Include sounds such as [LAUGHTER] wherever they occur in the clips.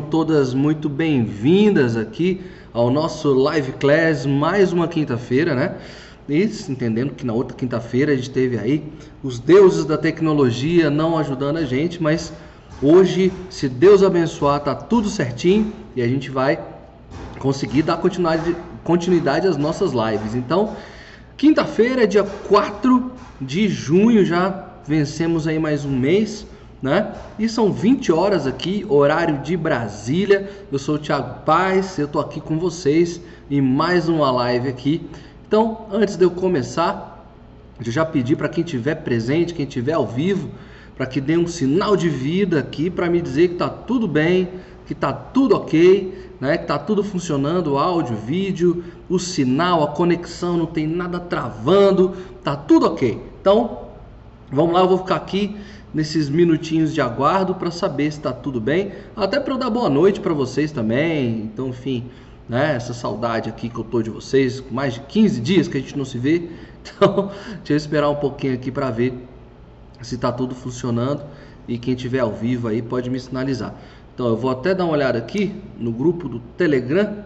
todas muito bem-vindas aqui ao nosso Live Class, mais uma quinta-feira, né? E entendendo que na outra quinta-feira a gente teve aí os deuses da tecnologia não ajudando a gente, mas hoje, se Deus abençoar, tá tudo certinho e a gente vai conseguir dar continuidade, continuidade às nossas lives. Então, quinta-feira, dia 4 de junho, já vencemos aí mais um mês né? E são 20 horas aqui, horário de Brasília. Eu sou o Thiago Paz, eu tô aqui com vocês em mais uma live aqui. Então, antes de eu começar, eu já pedi para quem tiver presente, quem tiver ao vivo, para que dê um sinal de vida aqui para me dizer que tá tudo bem, que tá tudo ok, né? Que tá tudo funcionando, áudio, vídeo, o sinal, a conexão, não tem nada travando, tá tudo ok. Então, vamos lá, eu vou ficar aqui nesses minutinhos de aguardo para saber se está tudo bem, até para eu dar boa noite para vocês também. Então, enfim, né, essa saudade aqui que eu tô de vocês, mais de 15 dias que a gente não se vê. [LAUGHS] Então, deixa eu esperar um pouquinho aqui para ver se está tudo funcionando e quem tiver ao vivo aí pode me sinalizar. Então, eu vou até dar uma olhada aqui no grupo do Telegram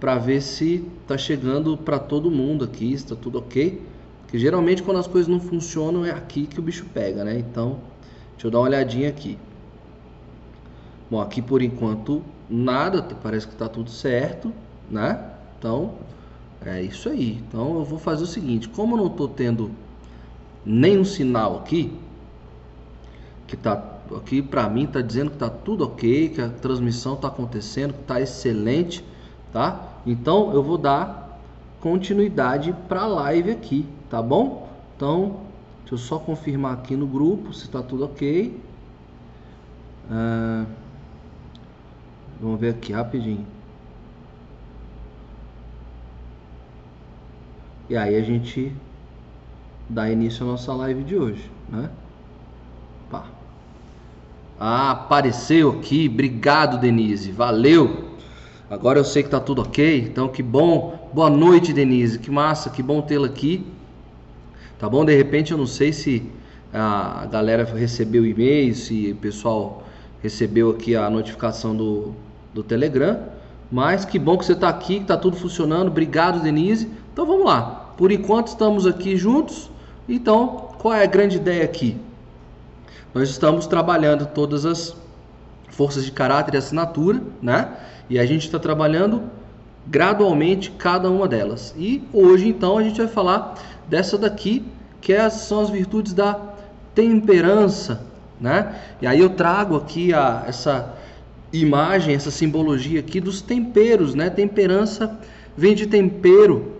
para ver se está chegando para todo mundo aqui, está tudo ok. Porque geralmente quando as coisas não funcionam é aqui que o bicho pega, né? Então, Deixa eu dar uma olhadinha aqui. Bom, aqui por enquanto nada, parece que está tudo certo, né? Então, é isso aí. Então eu vou fazer o seguinte, como eu não estou tendo nenhum sinal aqui, que tá aqui para mim está dizendo que está tudo ok, que a transmissão está acontecendo, que está excelente, tá? Então eu vou dar continuidade para a live aqui, tá bom? Então Deixa eu só confirmar aqui no grupo se está tudo ok. Ah, vamos ver aqui rapidinho. E aí a gente dá início à nossa live de hoje, né? Pá. Ah, apareceu aqui. Obrigado, Denise. Valeu. Agora eu sei que tá tudo ok. Então que bom. Boa noite, Denise. Que massa, que bom tê-la aqui. Tá bom? De repente eu não sei se a galera recebeu o e-mail, se o pessoal recebeu aqui a notificação do, do Telegram. Mas que bom que você está aqui, que está tudo funcionando. Obrigado, Denise. Então vamos lá. Por enquanto estamos aqui juntos. Então, qual é a grande ideia aqui? Nós estamos trabalhando todas as forças de caráter e assinatura, né? E a gente está trabalhando gradualmente cada uma delas. E hoje, então, a gente vai falar dessa daqui, que é, são as virtudes da temperança, né? E aí eu trago aqui a, essa imagem, essa simbologia aqui dos temperos, né? Temperança vem de tempero,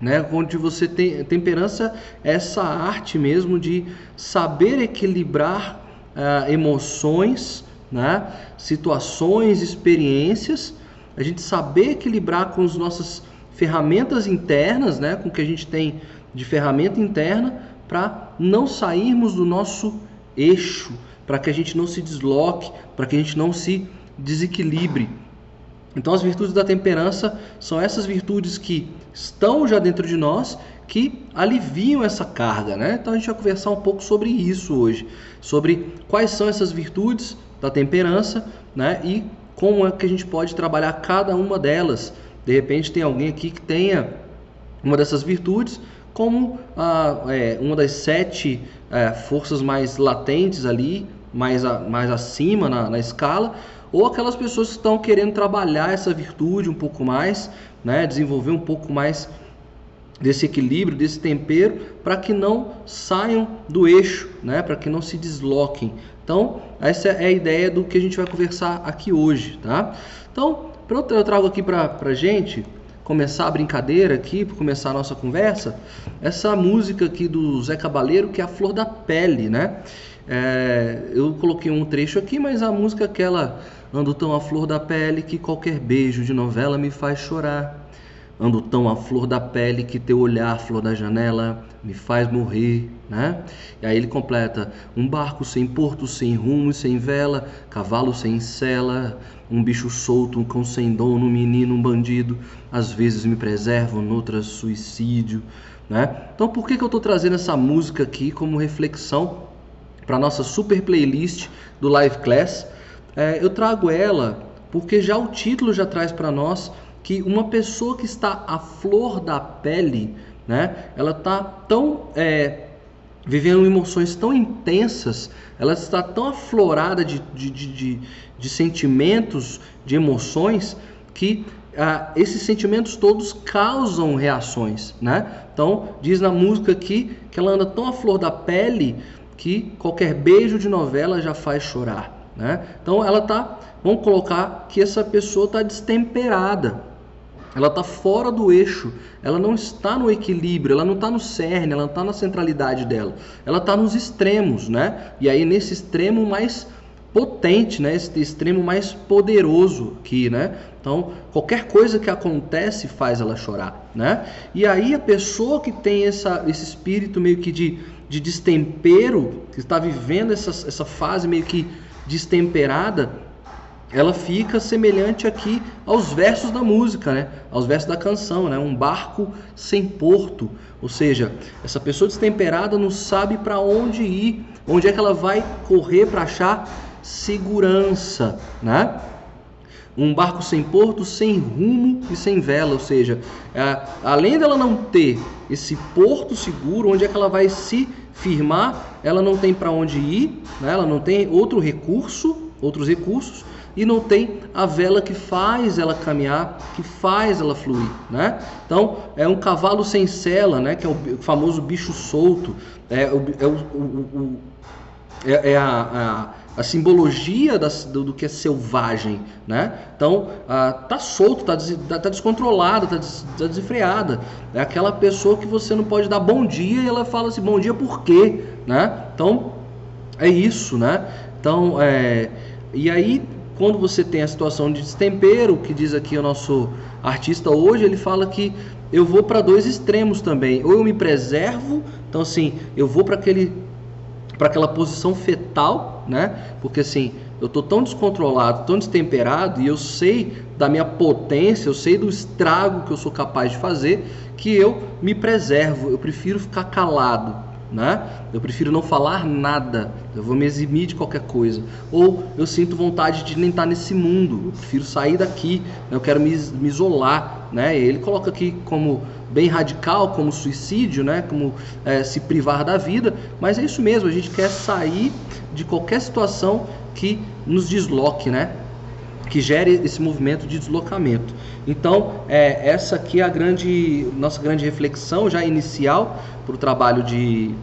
né? Onde você tem temperança, é essa arte mesmo de saber equilibrar uh, emoções, né? Situações, experiências, a gente saber equilibrar com as nossas ferramentas internas, né? Com o que a gente tem de ferramenta interna para não sairmos do nosso eixo, para que a gente não se desloque, para que a gente não se desequilibre. Então, as virtudes da temperança são essas virtudes que estão já dentro de nós, que aliviam essa carga, né? Então, a gente vai conversar um pouco sobre isso hoje, sobre quais são essas virtudes da temperança, né? E como é que a gente pode trabalhar cada uma delas. De repente, tem alguém aqui que tenha uma dessas virtudes, como ah, é, uma das sete é, forças mais latentes ali, mais, a, mais acima na, na, escala, ou aquelas pessoas que estão querendo trabalhar essa virtude um pouco mais, né, desenvolver um pouco mais desse equilíbrio, desse tempero, para que não saiam do eixo, né, para que não se desloquem. Então, essa é a ideia do que a gente vai conversar aqui hoje. Tá? Então, eu trago aqui para a gente começar a brincadeira aqui, para começar a nossa conversa, essa música aqui do Zé Cabaleiro, que é a Flor da Pele, né? É, eu coloquei um trecho aqui, mas a música é aquela Ando tão a flor da pele que qualquer beijo de novela me faz chorar. Ando tão a flor da pele que teu olhar, flor da janela, me faz morrer, né? E aí ele completa: um barco sem porto, sem rumo sem vela, cavalo sem sela, um bicho solto, um cão sem dono, um menino, um bandido, às vezes me preservam, noutras suicídio, né? Então por que, que eu estou trazendo essa música aqui como reflexão para nossa super playlist do Live Class? É, eu trago ela Porque já o título já traz para nós que uma pessoa que está à flor da pele, né, ela está tão é, vivendo emoções tão intensas, ela está tão aflorada de, de, de, de sentimentos, de emoções, que ah, esses sentimentos todos causam reações, né? Então, diz na música aqui que ela anda tão à flor da pele que qualquer beijo de novela já faz chorar, né? Então, ela tá, vamos colocar que essa pessoa está destemperada, ela está fora do eixo, ela não está no equilíbrio, ela não está no cerne, ela não está na centralidade dela, ela está nos extremos, né? E aí nesse extremo mais potente, né? Esse extremo mais poderoso aqui, né? Então qualquer coisa que acontece faz ela chorar, né? E aí a pessoa que tem essa, esse espírito meio que de, de destempero, que está vivendo essa, essa fase meio que destemperada, ela fica semelhante aqui aos versos da música, né? aos versos da canção, né? um barco sem porto. Ou seja, essa pessoa destemperada não sabe para onde ir, onde é que ela vai correr para achar segurança. Né? Um barco sem porto, sem rumo e sem vela. Ou seja, é, além dela não ter esse porto seguro, onde é que ela vai se firmar, ela não tem para onde ir, né? ela não tem outro recurso, outros recursos e não tem a vela que faz ela caminhar, que faz ela fluir, né? Então é um cavalo sem sela, né? Que é o famoso bicho solto, é, o, é, o, o, é, é a, a, a, simbologia das, do, do, que é selvagem, né? Então ah, tá solto, tá, des, tá, tá descontrolada, tá, des, tá desenfreada. É aquela pessoa que você não pode dar bom dia e ela fala assim, bom dia por quê, né? Então é isso, né? Então é e aí quando você tem a situação de destempero, que diz aqui o nosso artista hoje, ele fala que eu vou para dois extremos também. Ou eu me preservo, então assim, eu vou para aquele para aquela posição fetal, né? Porque assim, eu tô tão descontrolado, tão destemperado e eu sei da minha potência, eu sei do estrago que eu sou capaz de fazer, que eu me preservo, eu prefiro ficar calado, né? Eu prefiro não falar nada, eu vou me eximir de qualquer coisa. Ou eu sinto vontade de nem estar nesse mundo, eu prefiro sair daqui, né? eu quero me, me isolar. Né? Ele coloca aqui como bem radical, como suicídio, né? como é, se privar da vida, mas é isso mesmo, a gente quer sair de qualquer situação que nos desloque, né? Que gere esse movimento de deslocamento. Então, é, essa aqui é a grande, nossa grande reflexão já inicial para o trabalho de,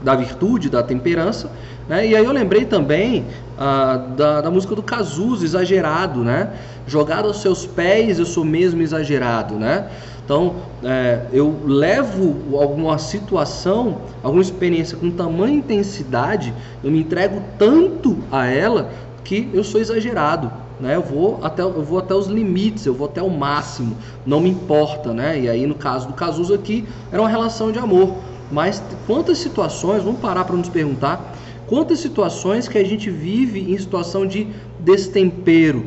da virtude, da temperança. Né? E aí eu lembrei também ah, da, da, música do Cazuza, Exagerado, né? Jogado aos seus pés, eu sou mesmo exagerado, né? Então, é, eu levo alguma situação, alguma experiência com tamanha intensidade, eu me entrego tanto a ela que eu sou exagerado, né? Eu vou até eu vou até os limites, eu vou até o máximo, não me importa, né? E aí no caso do Cazuza aqui era uma relação de amor, mas quantas situações, vamos parar para nos perguntar, quantas situações que a gente vive em situação de destempero,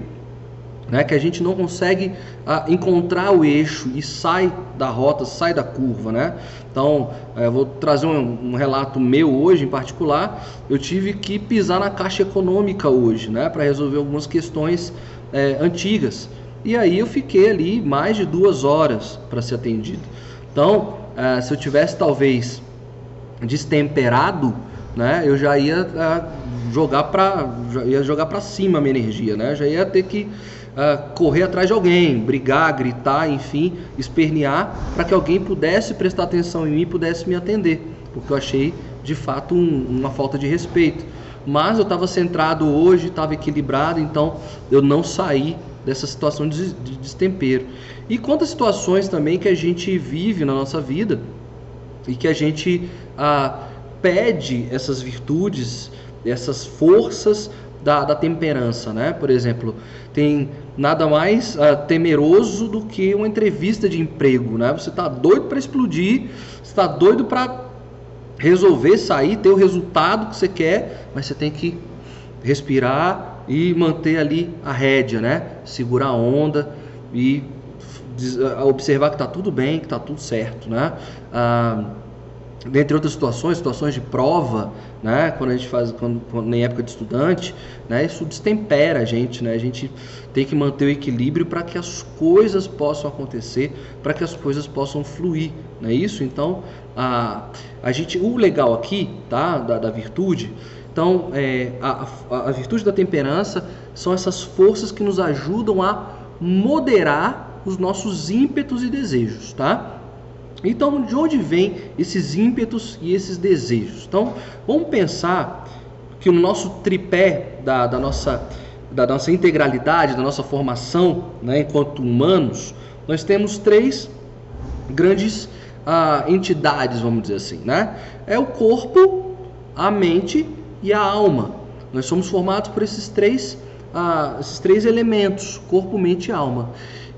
né? Que a gente não consegue ah, encontrar o eixo e sai da rota, sai da curva, né? Então, é, vou trazer um, um, relato meu hoje em particular. Eu tive que pisar na caixa econômica hoje, né? Para resolver algumas questões é, antigas. E aí eu fiquei ali mais de duas horas para ser atendido. Então, é, se eu tivesse talvez destemperado, né? Eu já ia é, jogar para ia jogar para cima a minha energia, né? Já ia ter que uh, correr atrás de alguém, brigar, gritar, enfim, espernear, para que alguém pudesse prestar atenção em mim pudesse me atender, porque eu achei de fato um, uma falta de respeito. Mas eu estava centrado hoje, estava equilibrado, então eu não saí dessa situação de, de destempero. E quantas situações também que a gente vive na nossa vida e que a gente ah, pede essas virtudes, essas forças da, da temperança, né? Por exemplo, tem nada mais uh, temeroso do que uma entrevista de emprego, né? Você está doido para explodir, está doido para resolver sair, ter o resultado que você quer, mas você tem que respirar e manter ali a rédea, né? Segurar a onda e observar que está tudo bem, que está tudo certo, né? Ah, dentre outras situações, situações de prova, né, quando a gente faz, quando, quando, em época de estudante, né, isso destempera a gente, né, a gente tem que manter o equilíbrio para que as coisas possam acontecer, para que as coisas possam fluir, não é isso? Então, a, a gente, o legal aqui, tá, da, da virtude, então, é, a, a, a virtude da temperança são essas forças que nos ajudam a moderar os nossos ímpetos e desejos, tá? Então, de onde vêm esses ímpetos e esses desejos? Então, vamos pensar que no nosso tripé da, da, nossa, da nossa integralidade, da nossa formação né, enquanto humanos, nós temos três grandes ah, entidades, vamos dizer assim. Né? É o corpo, a mente e a alma. Nós somos formados por esses três, ah, esses três elementos: corpo, mente e alma.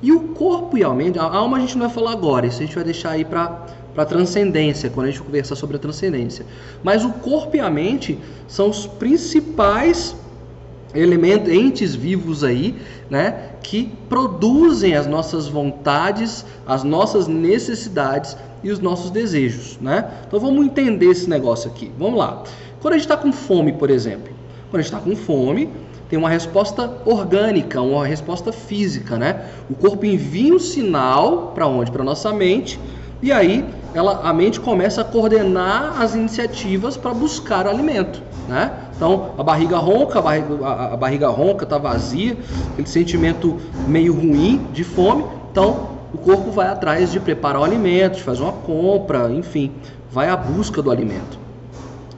E o corpo e a mente, a alma a gente não vai falar agora, isso a gente vai deixar aí para para transcendência, quando a gente conversar sobre a transcendência. Mas o corpo e a mente são os principais elementos, entes vivos aí, né, que produzem as nossas vontades, as nossas necessidades e os nossos desejos, né? Então vamos entender esse negócio aqui. Vamos lá. Quando a gente está com fome, por exemplo, quando a gente está com fome, tem uma resposta orgânica, uma resposta física, né? O corpo envia um sinal para onde? Para nossa mente, e aí ela, a mente começa a coordenar as iniciativas para buscar o alimento, né? Então a barriga ronca, a barriga, a, barriga ronca está vazia, aquele sentimento meio ruim de fome, então o corpo vai atrás de preparar o alimento, de fazer uma compra, enfim, vai à busca do alimento.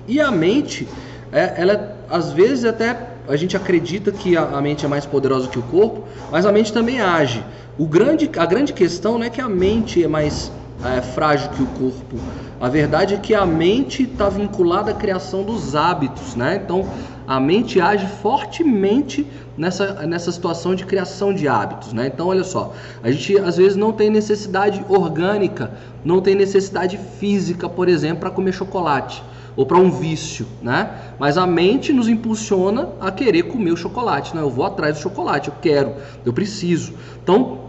E a mente, é, ela às vezes até a gente acredita que a, a, mente é mais poderosa que o corpo, mas a mente também age. O grande, a grande questão não é que a mente é mais é, frágil que o corpo. A verdade é que a mente está vinculada à criação dos hábitos, né? Então a mente age fortemente nessa, nessa situação de criação de hábitos, né? Então olha só, a gente às vezes não tem necessidade orgânica, não tem necessidade física, por exemplo, para comer chocolate ou para um vício, né? Mas a mente nos impulsiona a querer comer o chocolate, né? Eu vou atrás do chocolate, eu quero, eu preciso. Então,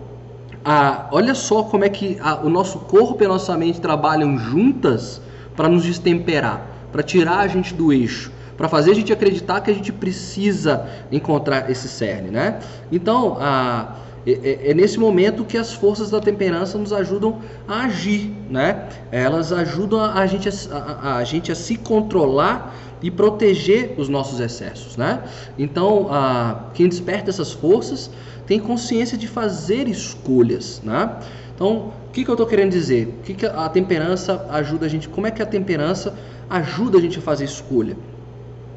a, olha só como é que a, o nosso corpo e a nossa mente trabalham juntas para nos destemperar, para tirar a gente do eixo, para fazer a gente acreditar que a gente precisa encontrar esse cerne, né? Então, a é, é, é, nesse momento que as forças da temperança nos ajudam a agir, né? Elas ajudam a gente a, a, a gente a se controlar e proteger os nossos excessos, né? Então, a, quem desperta essas forças tem consciência de fazer escolhas, né? Então, o que, que eu estou querendo dizer? O que, que a temperança ajuda a gente? Como é que a temperança ajuda a gente a fazer escolha?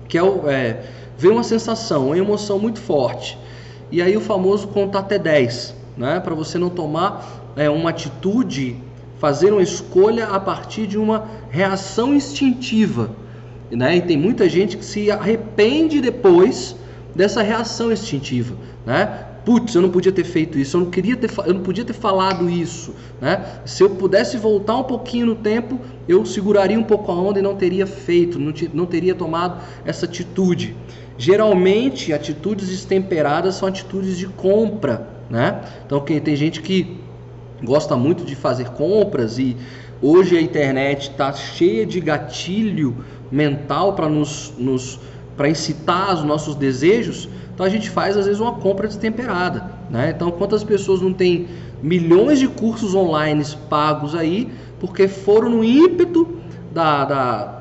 Que é, é uma sensação, uma emoção muito forte e aí o famoso contar até 10, né? para você não tomar é, uma atitude, fazer uma escolha a partir de uma reação instintiva. Né? E tem muita gente que se arrepende depois dessa reação instintiva. Né? Putz, eu não podia ter feito isso, eu não queria ter, eu não podia ter falado isso, né? Se eu pudesse voltar um pouquinho no tempo, eu seguraria um pouco a onda e não teria feito, não, não teria tomado essa atitude. Geralmente, atitudes destemperadas são atitudes de compra, né? Então, tem gente que gosta muito de fazer compras e hoje a internet está cheia de gatilho mental para nos, nos para incitar os nossos desejos. Então a gente faz às vezes uma compra destemperada, né? Então quantas pessoas não têm milhões de cursos online pagos aí porque foram no ímpeto da, da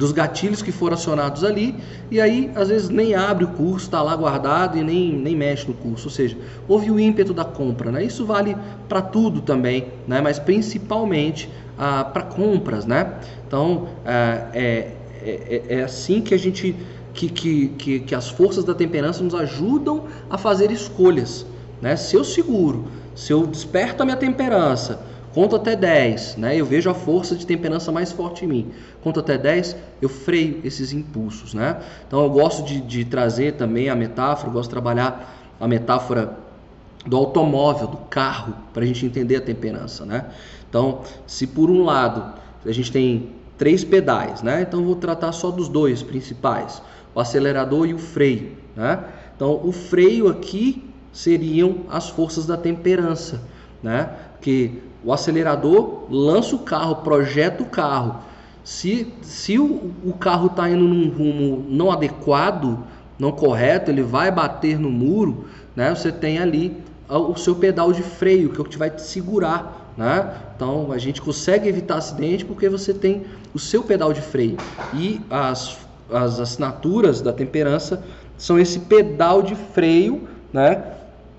dos gatilhos que foram acionados ali, e aí às vezes nem abre o curso, está lá guardado e nem, nem mexe no curso. Ou seja, houve o ímpeto da compra. Né? Isso vale para tudo também, né? mas principalmente ah, para compras. Né? Então ah, é, é, é, assim que a gente. Que, que, que, que as forças da temperança nos ajudam a fazer escolhas. Né? Se eu seguro, se eu desperto a minha temperança, Conto até 10, né? Eu vejo a força de temperança mais forte em mim. Conto até 10, eu freio esses impulsos, né? Então eu gosto de, de trazer também a metáfora, gosto de trabalhar a metáfora do automóvel, do carro, para a gente entender a temperança, né? Então, se por um lado a gente tem três pedais, né? Então vou tratar só dos dois principais, o acelerador e o freio, né? Então o freio aqui seriam as forças da temperança, né? Que o acelerador lança o carro, projeta o carro. Se, se o, o carro está indo num rumo não adequado, não correto, ele vai bater no muro, né? Você tem ali o seu pedal de freio, que é o que vai te segurar, né? Então a gente consegue evitar acidente porque você tem o seu pedal de freio. E as, as assinaturas da temperança são esse pedal de freio, né?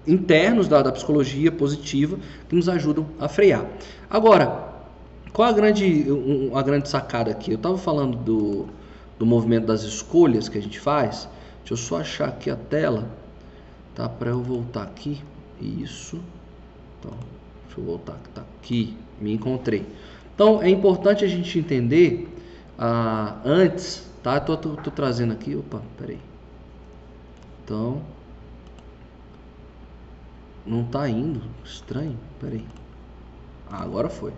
Internos da, da psicologia positiva que nos ajudam a frear. Agora, qual a grande, a grande sacada aqui? Eu estava falando do, do movimento das escolhas que a gente faz. Deixa eu só achar aqui a tela, tá? Para eu voltar aqui. Isso. Então, deixa eu voltar. Tá aqui. Me encontrei. Então, é importante a gente entender ah, antes, tá? Tô, tô, tô trazendo aqui. Opa, peraí. Então, não tá indo. Estranho. Peraí. Ah, agora foi.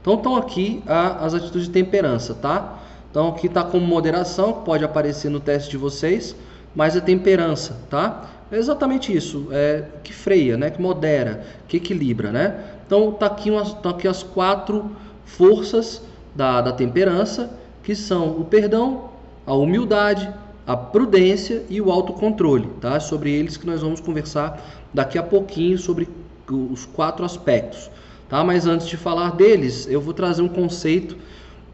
Então estão aqui a, as atitudes de temperança, tá? Então aqui está como moderação, pode aparecer no teste de vocês, mas é temperança, tá? É exatamente isso, é que freia, né? Que modera, que equilibra, né? Então tá aqui, umas, tá aqui as quatro forças da, da temperança, que são o perdão, a humildade, a prudência e o autocontrole, tá? Sobre eles que nós vamos conversar daqui a pouquinho sobre os quatro aspectos. Tá? Mas antes de falar deles, eu vou trazer um conceito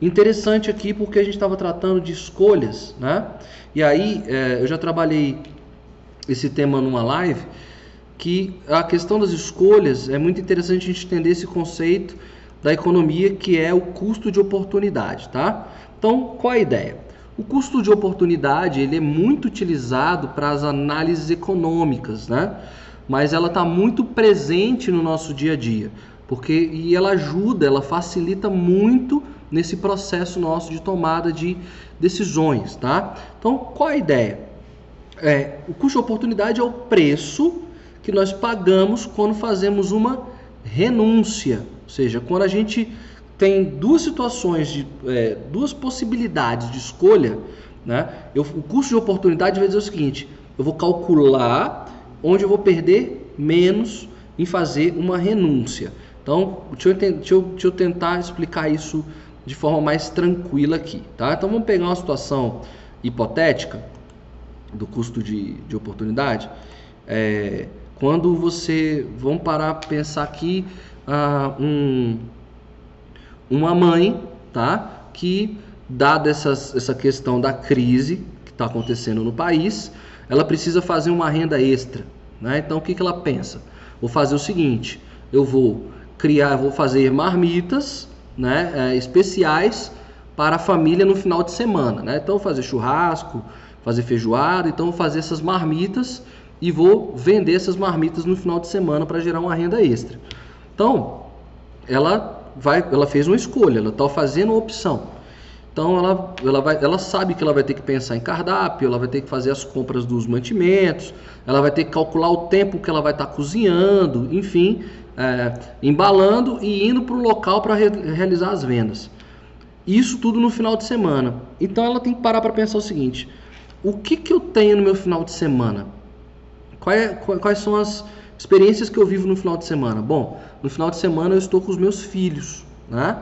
interessante aqui, porque a gente estava tratando de escolhas. Né? E aí, é, eu já trabalhei esse tema numa live, que a questão das escolhas é muito interessante a gente entender esse conceito da economia, que é o custo de oportunidade. Tá? Então, qual a ideia? O custo de oportunidade ele é muito utilizado para as análises econômicas, né? Mas ela está muito presente no nosso dia a dia porque e ela ajuda, ela facilita muito nesse processo nosso de tomada de decisões, tá? Então, qual a ideia? É, o custo de oportunidade é o preço que nós pagamos quando fazemos uma renúncia, ou seja, quando a gente tem duas situações de é, duas possibilidades de escolha, né? Eu, o custo de oportunidade vai dizer o seguinte: eu vou calcular onde eu vou perder menos em fazer uma renúncia. Então, deixa eu, deixa, eu, deixa eu, tentar explicar isso de forma mais tranquila aqui, tá? Então, vamos pegar uma situação hipotética do custo de, de oportunidade. É, quando você, vamos parar para pensar aqui, ah, um, uma mãe, tá? Que, dada essas, essa questão da crise que está acontecendo no país, ela precisa fazer uma renda extra, né? Então, o que, que ela pensa? Vou fazer o seguinte, eu vou criar, vou fazer marmitas, né, é, especiais para a família no final de semana, né? Então fazer churrasco, fazer feijoada, então vou fazer essas marmitas e vou vender essas marmitas no final de semana para gerar uma renda extra. Então, ela vai, ela fez uma escolha, ela está fazendo uma opção. Então ela, ela, vai, ela sabe que ela vai ter que pensar em cardápio, ela vai ter que fazer as compras dos mantimentos, ela vai ter que calcular o tempo que ela vai estar tá cozinhando, enfim, é, embalando e indo para o local para re realizar as vendas. Isso tudo no final de semana. Então ela tem que parar para pensar o seguinte: o que, que eu tenho no meu final de semana? É, quais são as experiências que eu vivo no final de semana? Bom, no final de semana eu estou com os meus filhos, né?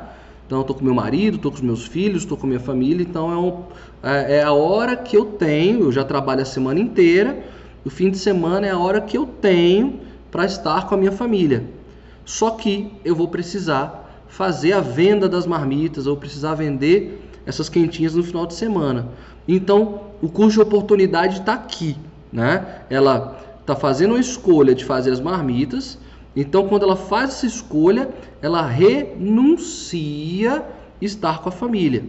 Então estou com meu marido, estou com os meus filhos, estou com minha família. Então é, um, é, é a hora que eu tenho. Eu já trabalho a semana inteira. O fim de semana é a hora que eu tenho para estar com a minha família. Só que eu vou precisar fazer a venda das marmitas, eu vou precisar vender essas quentinhas no final de semana. Então, o custo de oportunidade está aqui, né? Ela está fazendo uma escolha de fazer as marmitas. Então, quando ela faz essa escolha, ela renuncia estar com a família.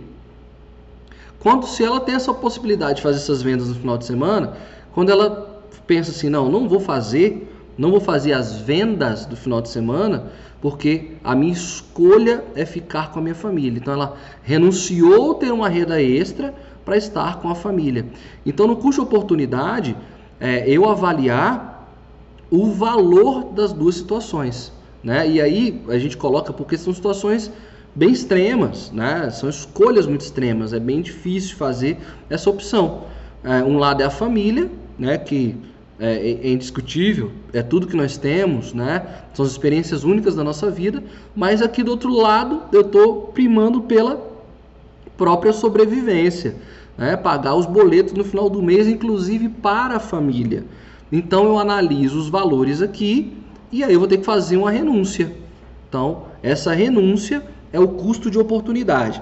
Quando se ela tem essa possibilidade de fazer essas vendas no final de semana, quando ela pensa assim, não, não vou fazer não vou fazer as vendas do final de semana porque a minha escolha é ficar com a minha família. Então ela renunciou ter uma renda extra para estar com a família. Então no custo oportunidade é, eu avaliar o valor das duas situações, né? E aí a gente coloca porque são situações bem extremas, né? São escolhas muito extremas. É bem difícil fazer essa opção. É, um lado é a família, né? Que é, é, indiscutível, é tudo que nós temos, né? São as experiências únicas da nossa vida, mas aqui do outro lado eu estou primando pela própria sobrevivência, né? pagar os boletos no final do mês, inclusive para a família. Então eu analiso os valores aqui e aí eu vou ter que fazer uma renúncia. Então, essa renúncia é o custo de oportunidade.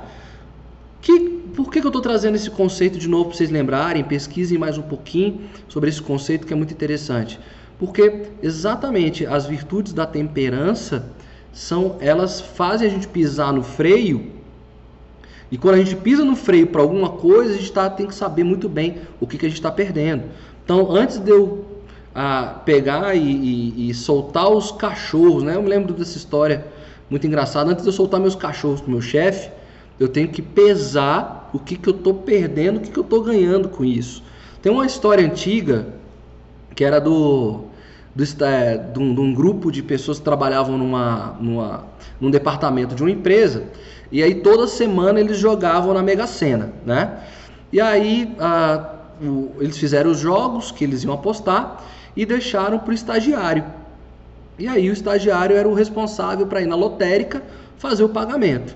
Que, por que, que eu estou trazendo esse conceito de novo para vocês lembrarem? Pesquisem mais um pouquinho sobre esse conceito que é muito interessante. Porque exatamente as virtudes da temperança são elas fazem a gente pisar no freio. E quando a gente pisa no freio para alguma coisa, a gente tá, tem que saber muito bem o que, que a gente está perdendo. Então, antes de eu a pegar e, e, e, soltar os cachorros, né? Eu me lembro dessa história muito engraçada. Antes de eu soltar meus cachorros com meu chefe, eu tenho que pesar o que, que eu estou perdendo, o que, que eu estou ganhando com isso. Tem uma história antiga que era do, do é, de, um, de um grupo de pessoas que trabalhavam numa, numa, num departamento de uma empresa e aí toda semana eles jogavam na Mega Sena, né? E aí a, o, eles fizeram os jogos que eles iam apostar e deixaram para o estagiário. E aí o estagiário era o responsável para ir na lotérica fazer o pagamento.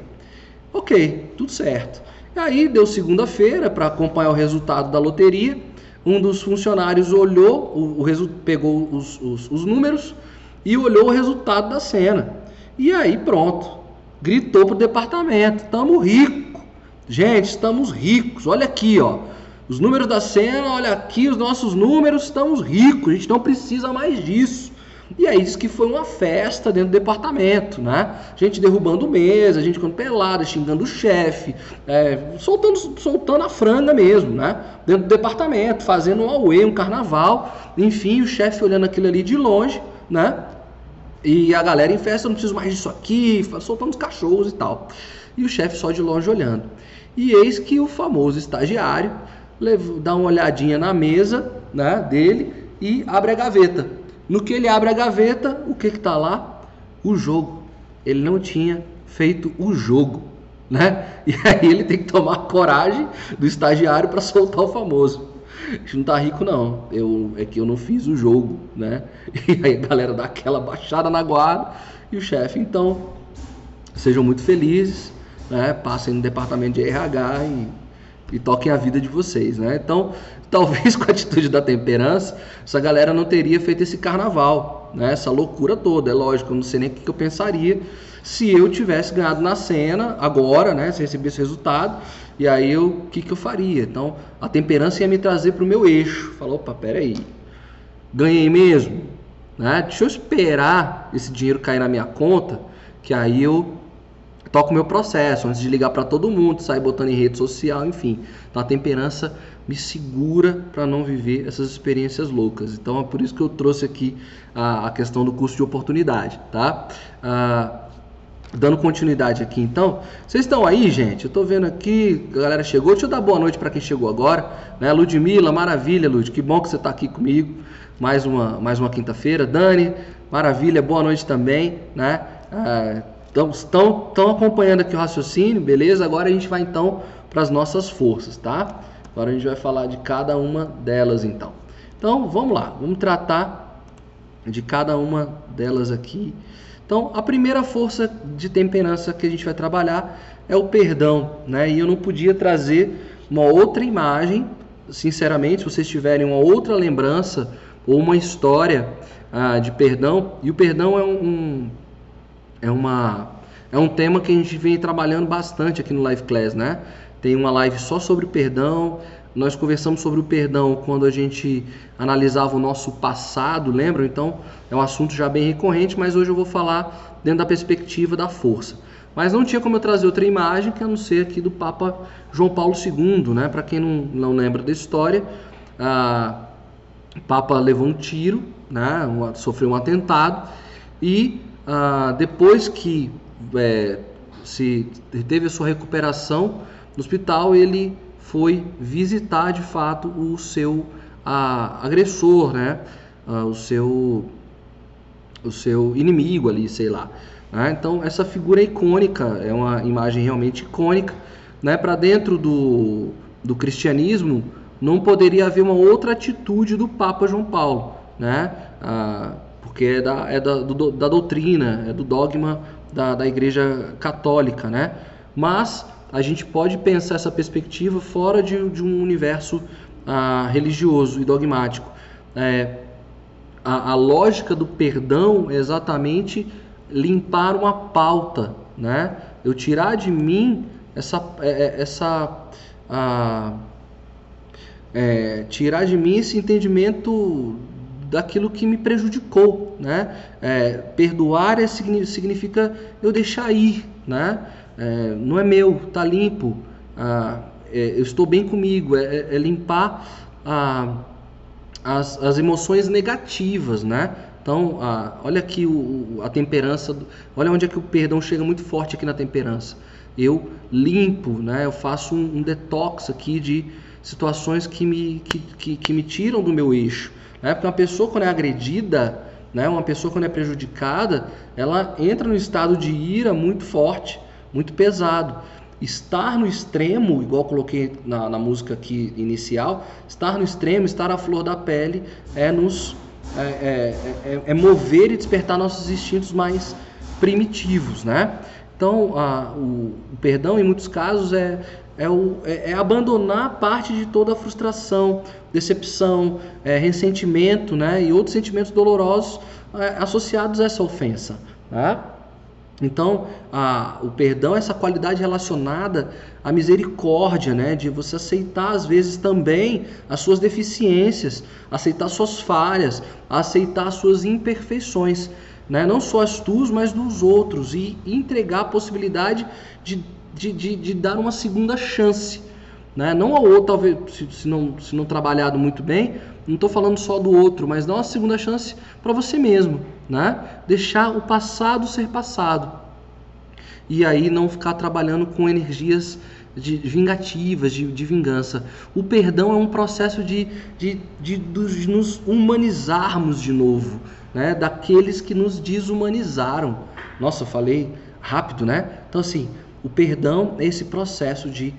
Ok, tudo certo. E aí deu segunda-feira para acompanhar o resultado da loteria. Um dos funcionários olhou, o, o pegou os, os, os números e olhou o resultado da cena. E aí pronto, gritou pro departamento: "Estamos ricos, gente, estamos ricos. Olha aqui, ó, os números da cena, olha aqui os nossos números, estamos ricos, a gente não precisa mais disso. E aí diz que foi uma festa dentro do departamento, né? Gente derrubando mesa, gente ficando pelada, xingando o chefe, é, soltando, soltando a franga mesmo, né? Dentro do departamento, fazendo um auê, um carnaval. Enfim, o chefe olhando aquilo ali de longe, né? E a galera em festa, não preciso mais disso aqui, soltando os cachorros e tal. E o chefe só de longe olhando. E eis que o famoso estagiário dá uma olhadinha na mesa né, dele e abre a gaveta. No que ele abre a gaveta, o que está lá? O jogo. Ele não tinha feito o jogo. Né? [LAUGHS] E aí ele tem que tomar coragem do estagiário para soltar o famoso. A gente não tá rico não. Eu é que eu não fiz o jogo, né? [LAUGHS] E aí a galera dá aquela baixada na guarda e o chefe, então, sejam muito felizes, né? Passem no departamento de RH e e toquem a vida de vocês, né? Então, [LAUGHS] talvez com a atitude da temperança, essa galera não teria feito esse carnaval, né? Essa loucura toda, é lógico, eu não sei nem o que eu pensaria se eu tivesse ganhado na cena agora, né? Se recebesse resultado, e aí eu, o que, que eu faria? Então, a temperança ia me trazer para o meu eixo. Falou, opa, peraí, ganhei mesmo, né? Deixa eu esperar esse dinheiro cair na minha conta, que aí eu toco meu processo, antes de ligar para todo mundo, sair botando em rede social, enfim. Então a temperança me segura para não viver essas experiências loucas. Então é por isso que eu trouxe aqui a, a questão do custo de oportunidade, tá? Ah, dando continuidade aqui então. Vocês estão aí, gente? Eu estou vendo aqui, a galera chegou. Deixa eu dar boa noite para quem chegou agora. Né? Ludmilla, maravilha, Lud. Que bom que você está aqui comigo. Mais uma, mais uma quinta-feira. Dani, maravilha, boa noite também. Né? Ah, então, estão, acompanhando aqui o raciocínio, beleza? Agora a gente vai então para as nossas forças, tá? Agora a gente vai falar de cada uma delas então. Então, vamos lá, vamos tratar de cada uma delas aqui. Então, a primeira força de temperança que a gente vai trabalhar é o perdão, né? E eu não podia trazer uma outra imagem, sinceramente, se vocês tiverem uma outra lembrança ou uma história ah, de perdão, e o perdão é um, é, uma, é um tema que a gente vem trabalhando bastante aqui no Live Class, né? Tem uma live só sobre perdão. Nós conversamos sobre o perdão quando a gente analisava o nosso passado, lembram? Então é um assunto já bem recorrente, mas hoje eu vou falar dentro da perspectiva da força. Mas não tinha como eu trazer outra imagem que a não ser aqui do Papa João Paulo II, né? Para quem não, não lembra da história, a, o Papa levou um tiro, né? sofreu um atentado e ah, depois que é, se teve a sua recuperação no hospital, ele foi visitar de fato o seu agressor, né? Ah, o seu o seu inimigo ali, sei lá. Né? Então essa figura é icônica, é uma imagem realmente icônica, né? Para dentro do, do cristianismo não poderia haver uma outra atitude do Papa João Paulo, né? Ah, porque é da, é da, do, da doutrina, é do dogma da, da Igreja Católica, né? Mas a gente pode pensar essa perspectiva fora de, de um universo ah, religioso e dogmático. É, a, a, lógica do perdão é exatamente limpar uma pauta, né? Eu tirar de mim essa, é, é, essa a, é, tirar de mim esse entendimento daquilo que me prejudicou, né? É, perdoar é, significa eu deixar ir, né? É, não é meu, tá limpo, ah, é, eu estou bem comigo, é, é limpar ah, as, as emoções negativas, né? Então, ah, olha aqui o, a temperança, olha onde é que o perdão chega muito forte aqui na temperança. Eu limpo, né? Eu faço um, um detox aqui de situações que me, que, que, que me tiram do meu eixo. Né? Porque uma pessoa quando é agredida, né? uma pessoa quando é prejudicada, ela entra no estado de ira muito forte, muito pesado. Estar no extremo, igual coloquei na, na música aqui inicial, estar no extremo, estar à flor da pele, é nos é, é, é, é mover e despertar nossos instintos mais primitivos, né? Então, a, o, o, perdão, em muitos casos, é, é, o, é, é, abandonar parte de toda a frustração, decepção, é, ressentimento né, e outros sentimentos dolorosos é, associados a essa ofensa. Né? Então, a, o perdão é essa qualidade relacionada à misericórdia, né, de você aceitar às vezes também as suas deficiências, aceitar suas falhas, aceitar suas imperfeições, né, não só as tuas, mas dos outros, e entregar a possibilidade de de, de, de dar uma segunda chance. Né? Não ao outro, talvez, se, se, não, se não trabalhado muito bem, não estou falando só do outro, mas dar uma segunda chance para você mesmo. Né? Deixar o passado ser passado. E aí não ficar trabalhando com energias de vingativas, de, de vingança. O perdão é um processo de, de, de, de nos humanizarmos de novo, né? daqueles que nos desumanizaram. Nossa, falei rápido, né? Então, assim, o perdão é esse processo de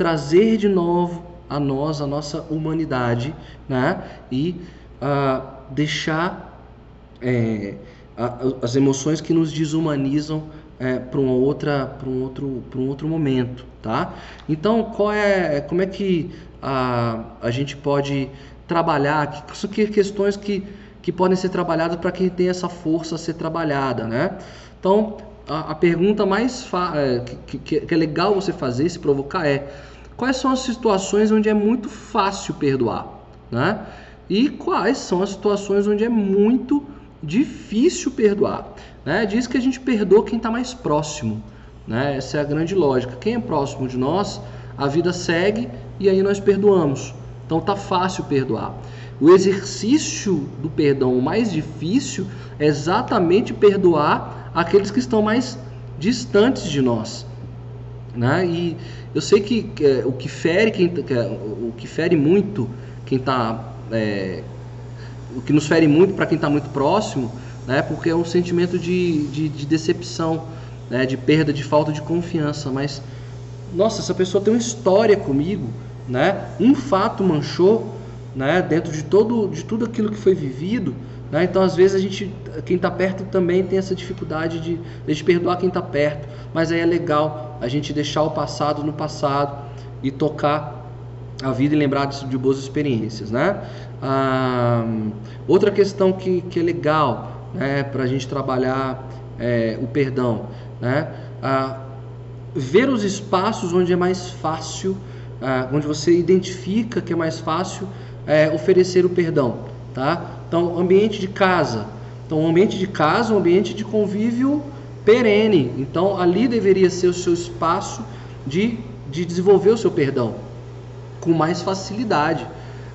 trazer de novo a nós, a nossa humanidade, né? e uh, deixar é, a, as emoções que nos desumanizam é, para uma outra, para um outro, para um outro momento, tá? Então, qual é, como é que a, a gente pode trabalhar? Isso aqui questões que, que podem ser trabalhadas para quem tem essa força a ser trabalhada, né? Então, a, a pergunta mais é, que, que, que é legal você fazer, se provocar, é quais são as situações onde é muito fácil perdoar, né? E quais são as situações onde é muito difícil perdoar, né? Diz que a gente perdoa quem está mais próximo, né? Essa é a grande lógica. Quem é próximo de nós, a vida segue e aí nós perdoamos. Então tá fácil perdoar. O exercício do perdão mais difícil é exatamente perdoar aqueles que estão mais distantes de nós. Né? E eu sei que, que é, o que fere quem, que, é, o que fere muito quem está é, o que nos fere muito para quem está muito próximo, né? Porque é um sentimento de, de, de decepção, né? De perda, de falta de confiança. Mas nossa, essa pessoa tem uma história comigo, né? Um fato manchou, né? Dentro de todo de tudo aquilo que foi vivido, né? Então, às vezes, a gente, quem está perto também tem essa dificuldade de, de perdoar quem está perto. Mas aí é legal a gente deixar o passado no passado e tocar a vida e lembrar de, de boas experiências. Né? Ah, outra questão que, que é legal né, para a gente trabalhar é, o perdão. Né? Ah, ver os espaços onde é mais fácil, ah, onde você identifica que é mais fácil é, oferecer o perdão. Tá? Então, ambiente de casa. Então, ambiente de casa um ambiente de convívio perene. Então, ali deveria ser o seu espaço de, de desenvolver o seu perdão com mais facilidade.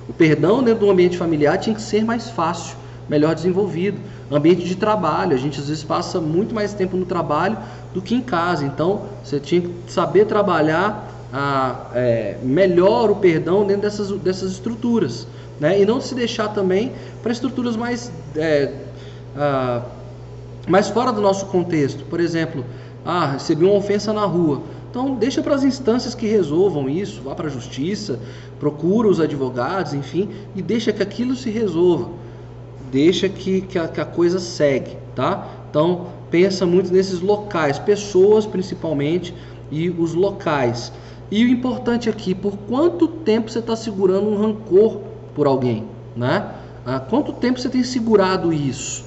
O perdão dentro do ambiente familiar tinha que ser mais fácil, melhor desenvolvido. Ambiente de trabalho, a gente às vezes passa muito mais tempo no trabalho do que em casa. Então, você tinha que saber trabalhar a, é, melhor o perdão dentro dessas, dessas estruturas né? e não se deixar também para estruturas mais, é, ah, mais fora do nosso contexto. Por exemplo, ah, recebi uma ofensa na rua. Então deixa para as instâncias que resolvam isso, vá para a justiça, procura os advogados, enfim, e deixa que aquilo se resolva. Deixa que, que, a, que a coisa segue, tá? Então, pensa muito nesses locais, pessoas principalmente e os locais. E o importante aqui, por quanto tempo você está segurando um rancor por alguém, né? Há quanto tempo você tem segurado isso?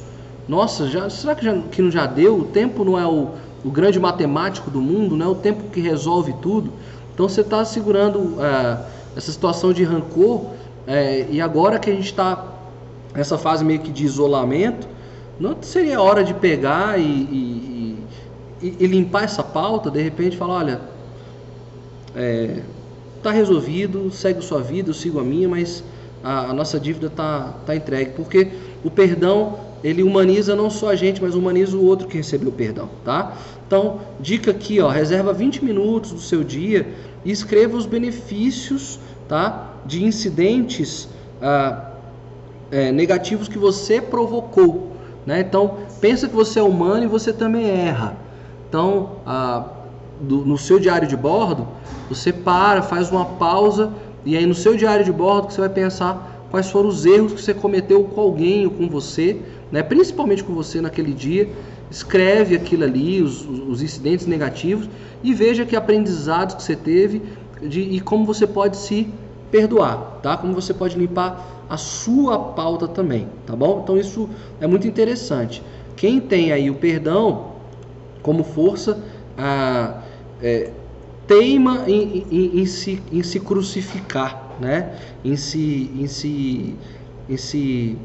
Nossa, já, será que, já, que não já deu? O tempo não é o, o grande matemático do mundo, não é o tempo que resolve tudo. Então você está segurando é, essa situação de rancor é, e agora que a gente está nessa fase meio que de isolamento, não seria hora de pegar e, e, e, e limpar essa pauta, de repente falar, olha, é, tá resolvido, segue sua vida, eu sigo a minha, mas a, a nossa dívida tá, tá entregue, porque o perdão ele humaniza não só a gente, mas humaniza o outro que recebeu o perdão, tá? Então, dica aqui, ó, reserva 20 minutos do seu dia e escreva os benefícios, tá? De incidentes ah, é, negativos que você provocou, né? Então, pensa que você é humano e você também erra. Então, ah, do, no seu diário de bordo, você para, faz uma pausa e aí no seu diário de bordo você vai pensar quais foram os erros que você cometeu com alguém ou com você, né? principalmente com você naquele dia. Escreve aquilo ali, os, os incidentes negativos e veja que aprendizados que você teve de, e como você pode se perdoar, tá? Como você pode limpar a sua pauta também, tá bom? Então isso é muito interessante. Quem tem aí o perdão como força, ah, é, teima em, em, em, se, em se crucificar, né? em se, em se, em se,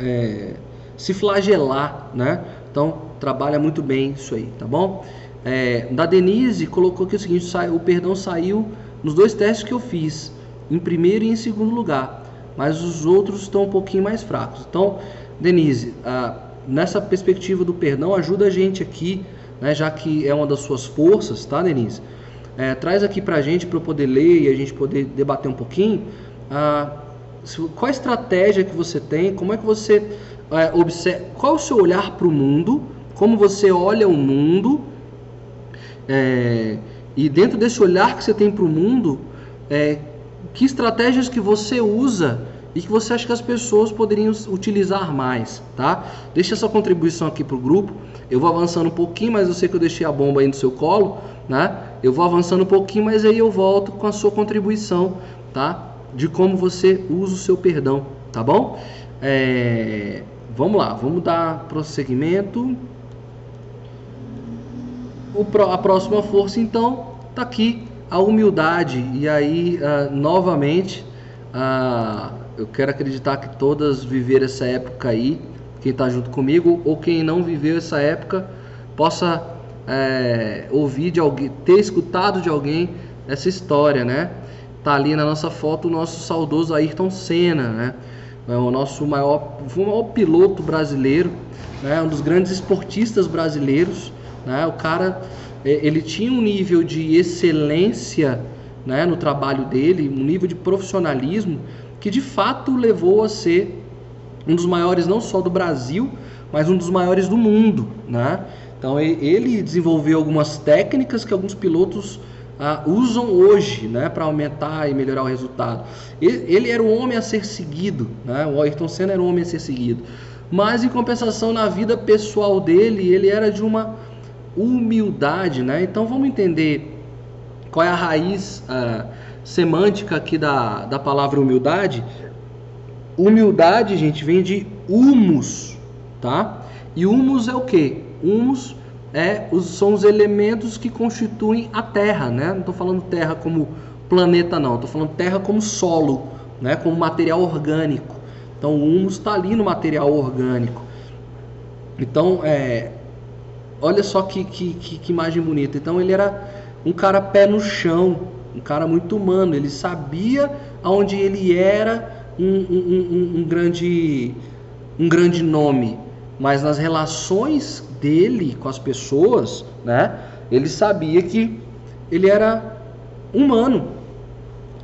é, se flagelar. Né? Então, trabalha muito bem isso aí, tá bom? É, da Denise colocou aqui o seguinte: o perdão saiu nos dois testes que eu fiz, em primeiro e em segundo lugar, mas os outros estão um pouquinho mais fracos. Então, Denise, ah, nessa perspectiva do perdão, ajuda a gente aqui né, já que é uma das suas forças, tá, Denise? É, traz aqui para a gente para eu poder ler e a gente poder debater um pouquinho. Ah, qual a estratégia que você tem? Como é que você é, observa? Qual é o seu olhar para o mundo? Como você olha o mundo? É, e dentro desse olhar que você tem para o mundo, é, que estratégias que você usa e que você acha que as pessoas poderiam utilizar mais, tá? Deixa essa contribuição aqui para o grupo. Eu vou avançando um pouquinho, mas eu sei que eu deixei a bomba aí no seu colo, né? Eu vou avançando um pouquinho, mas aí eu volto com a sua contribuição, tá? De como você usa o seu perdão, tá bom? É... Vamos lá, vamos dar prosseguimento. A próxima força, então, tá aqui a humildade. E aí, uh, novamente, uh, eu quero acreditar que todas viveram essa época aí quem está junto comigo, ou quem não viveu essa época, possa é, ouvir de alguém, ter escutado de alguém essa história, né? Tá ali na nossa foto o nosso saudoso Ayrton Senna, né? É o nosso maior, o maior piloto brasileiro, né? Um dos grandes esportistas brasileiros, né? O cara, ele tinha um nível de excelência, né? No trabalho dele, um nível de profissionalismo que de fato levou a ser um dos maiores não só do Brasil, mas um dos maiores do mundo, né? Então ele desenvolveu algumas técnicas que alguns pilotos ah, usam hoje, né, para aumentar e melhorar o resultado. Ele, era um homem a ser seguido, né? O Ayrton Senna era um homem a ser seguido. Mas em compensação na vida pessoal dele, ele era de uma humildade, né? Então vamos entender qual é a raiz ah, semântica aqui da, da palavra humildade. Humildade, gente, vem de humus, tá? E humus é o que? Humus é, os, são os elementos que constituem a Terra, né? Não estou falando Terra como planeta, não. Estou falando Terra como solo, né? Como material orgânico. Então, o humus está ali no material orgânico. Então, é, olha só que, que, que, que imagem bonita. Então, ele era um cara pé no chão, um cara muito humano. Ele sabia aonde ele era um, um, um, um, grande, um grande nome, mas nas relações dele com as pessoas, né, ele sabia que ele era humano,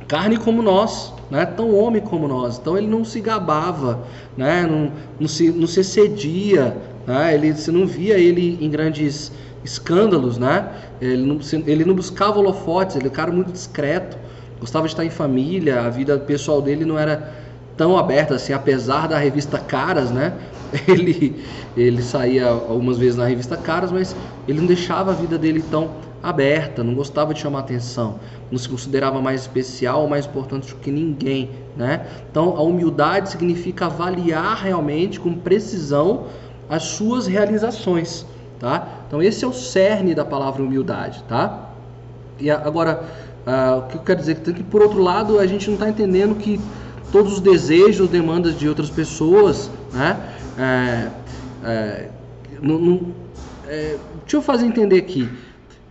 carne como nós, né, tão homem como nós. Então ele não se gabava, né, não, não, se, não se excedia, né, ele, você não via ele em grandes escândalos, né, ele não, ele não buscava holofotes, ele era um cara muito discreto, gostava de estar em família, a vida pessoal dele não era tão aberta assim, apesar da revista Caras, né? [LAUGHS] ele, ele saía algumas vezes na revista Caras, mas ele não deixava a vida dele tão aberta, não gostava de chamar atenção, não se considerava mais especial mais importante do que ninguém, né? Então, a humildade significa avaliar realmente com precisão as suas realizações, tá? Então, esse é o cerne da palavra humildade, tá? E agora, uh, o que eu quero dizer é que, por outro lado, a gente não está entendendo que todos os desejos, demandas de outras pessoas, né? É, é, não, não, é, deixa eu fazer entender aqui.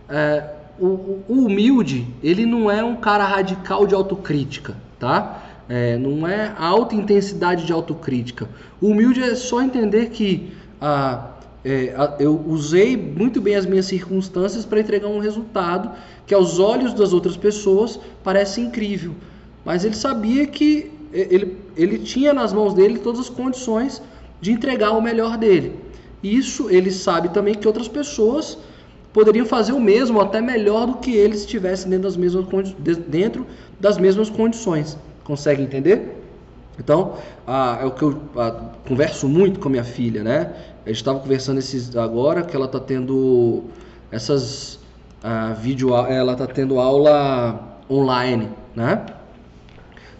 É, o, o, humilde, ele não é um cara radical de autocrítica, tá? É, não é alta intensidade de autocrítica. O humilde é só entender que ah, é, eu usei muito bem as minhas circunstâncias para entregar um resultado que aos olhos das outras pessoas parece incrível. Mas ele sabia que ele, ele tinha nas mãos dele todas as condições de entregar o melhor dele. Isso ele sabe também que outras pessoas poderiam fazer o mesmo, até melhor do que ele estivesse dentro das mesmas, dentro das mesmas condições. Consegue entender? Então, ah, é o que eu ah, converso muito com a minha filha, né? A gente estava conversando esses agora que ela está tendo essas ah, vídeo, ela está tendo aula online, né?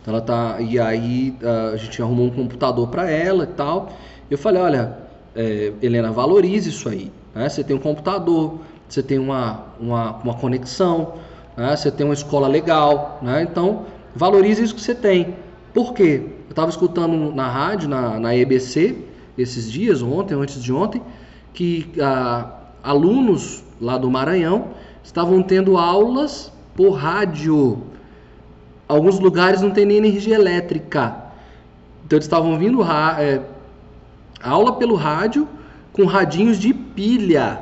Então ela tá e aí a gente arrumou um computador para ela e tal. Eu falei, olha, é, Helena, valorize isso aí. Né? Você tem um computador, você tem uma, uma, uma conexão, né? você tem uma escola legal, né? Então valorize isso que você tem. Por quê? Eu estava escutando na rádio, na, na EBC, esses dias, ontem, antes de ontem, que ah, alunos lá do Maranhão estavam tendo aulas por rádio Alguns lugares não tem nem energia elétrica. Então eles estavam vindo é, aula pelo rádio com radinhos de pilha,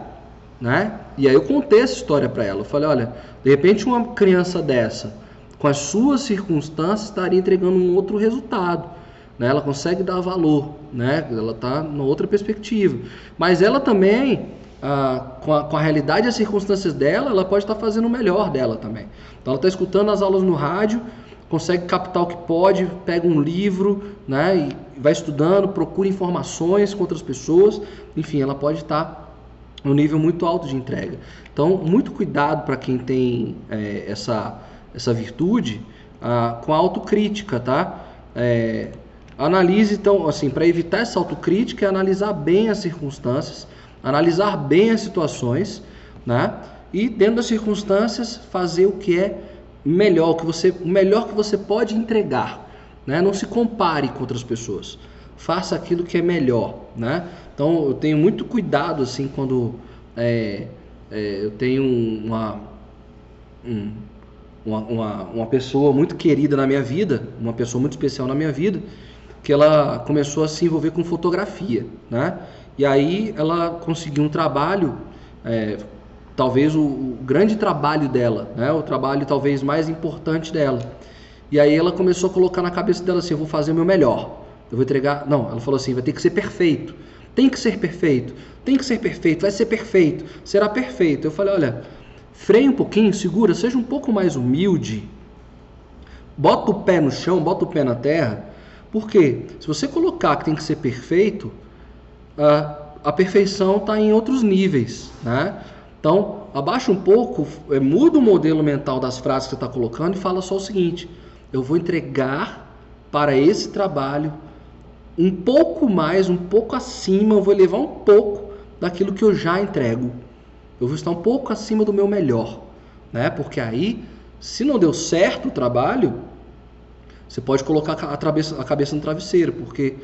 né? E aí eu contei essa história para ela. Eu falei, olha, de repente uma criança dessa, com as suas circunstâncias, estaria entregando um outro resultado. Né? Ela consegue dar valor, né? Ela está numa outra perspectiva. Mas ela também, ah, com, a, com, a, realidade e as circunstâncias dela, ela pode estar tá fazendo o melhor dela também. Então ela está escutando as aulas no rádio, consegue captar o que pode, pega um livro, né, e vai estudando, procura informações com outras pessoas, enfim, ela pode estar no nível muito alto de entrega. Então, muito cuidado para quem tem é, essa, essa virtude ah, com a autocrítica, tá? É, analise, então, assim, para evitar essa autocrítica, é analisar bem as circunstâncias, analisar bem as situações, né? E dentro das circunstâncias, fazer o que é melhor, que você, o melhor que você pode entregar. Né? Não se compare com outras pessoas. Faça aquilo que é melhor. Né? Então eu tenho muito cuidado assim quando é, é, eu tenho uma, um, uma, uma, uma pessoa muito querida na minha vida, uma pessoa muito especial na minha vida, que ela começou a se envolver com fotografia. Né? E aí ela conseguiu um trabalho. É, talvez o, o, grande trabalho dela, né? o trabalho talvez mais importante dela. E aí ela começou a colocar na cabeça dela assim: eu vou fazer o meu melhor, eu vou entregar. Não, ela falou assim: vai ter que ser perfeito, tem que ser perfeito, tem que ser perfeito, vai ser perfeito, será perfeito. Eu falei: olha, freia um pouquinho, segura, seja um pouco mais humilde, bota o pé no chão, bota o pé na terra, porque se você colocar que tem que ser perfeito, a, a perfeição está em outros níveis, né? Então, abaixa um pouco, é, muda o modelo mental das frases que você está colocando e fala só o seguinte: eu vou entregar para esse trabalho um pouco mais, um pouco acima, eu vou levar um pouco daquilo que eu já entrego. Eu vou estar um pouco acima do meu melhor, né? Porque aí, se não deu certo o trabalho, você pode colocar a cabeça, a cabeça no travesseiro, porque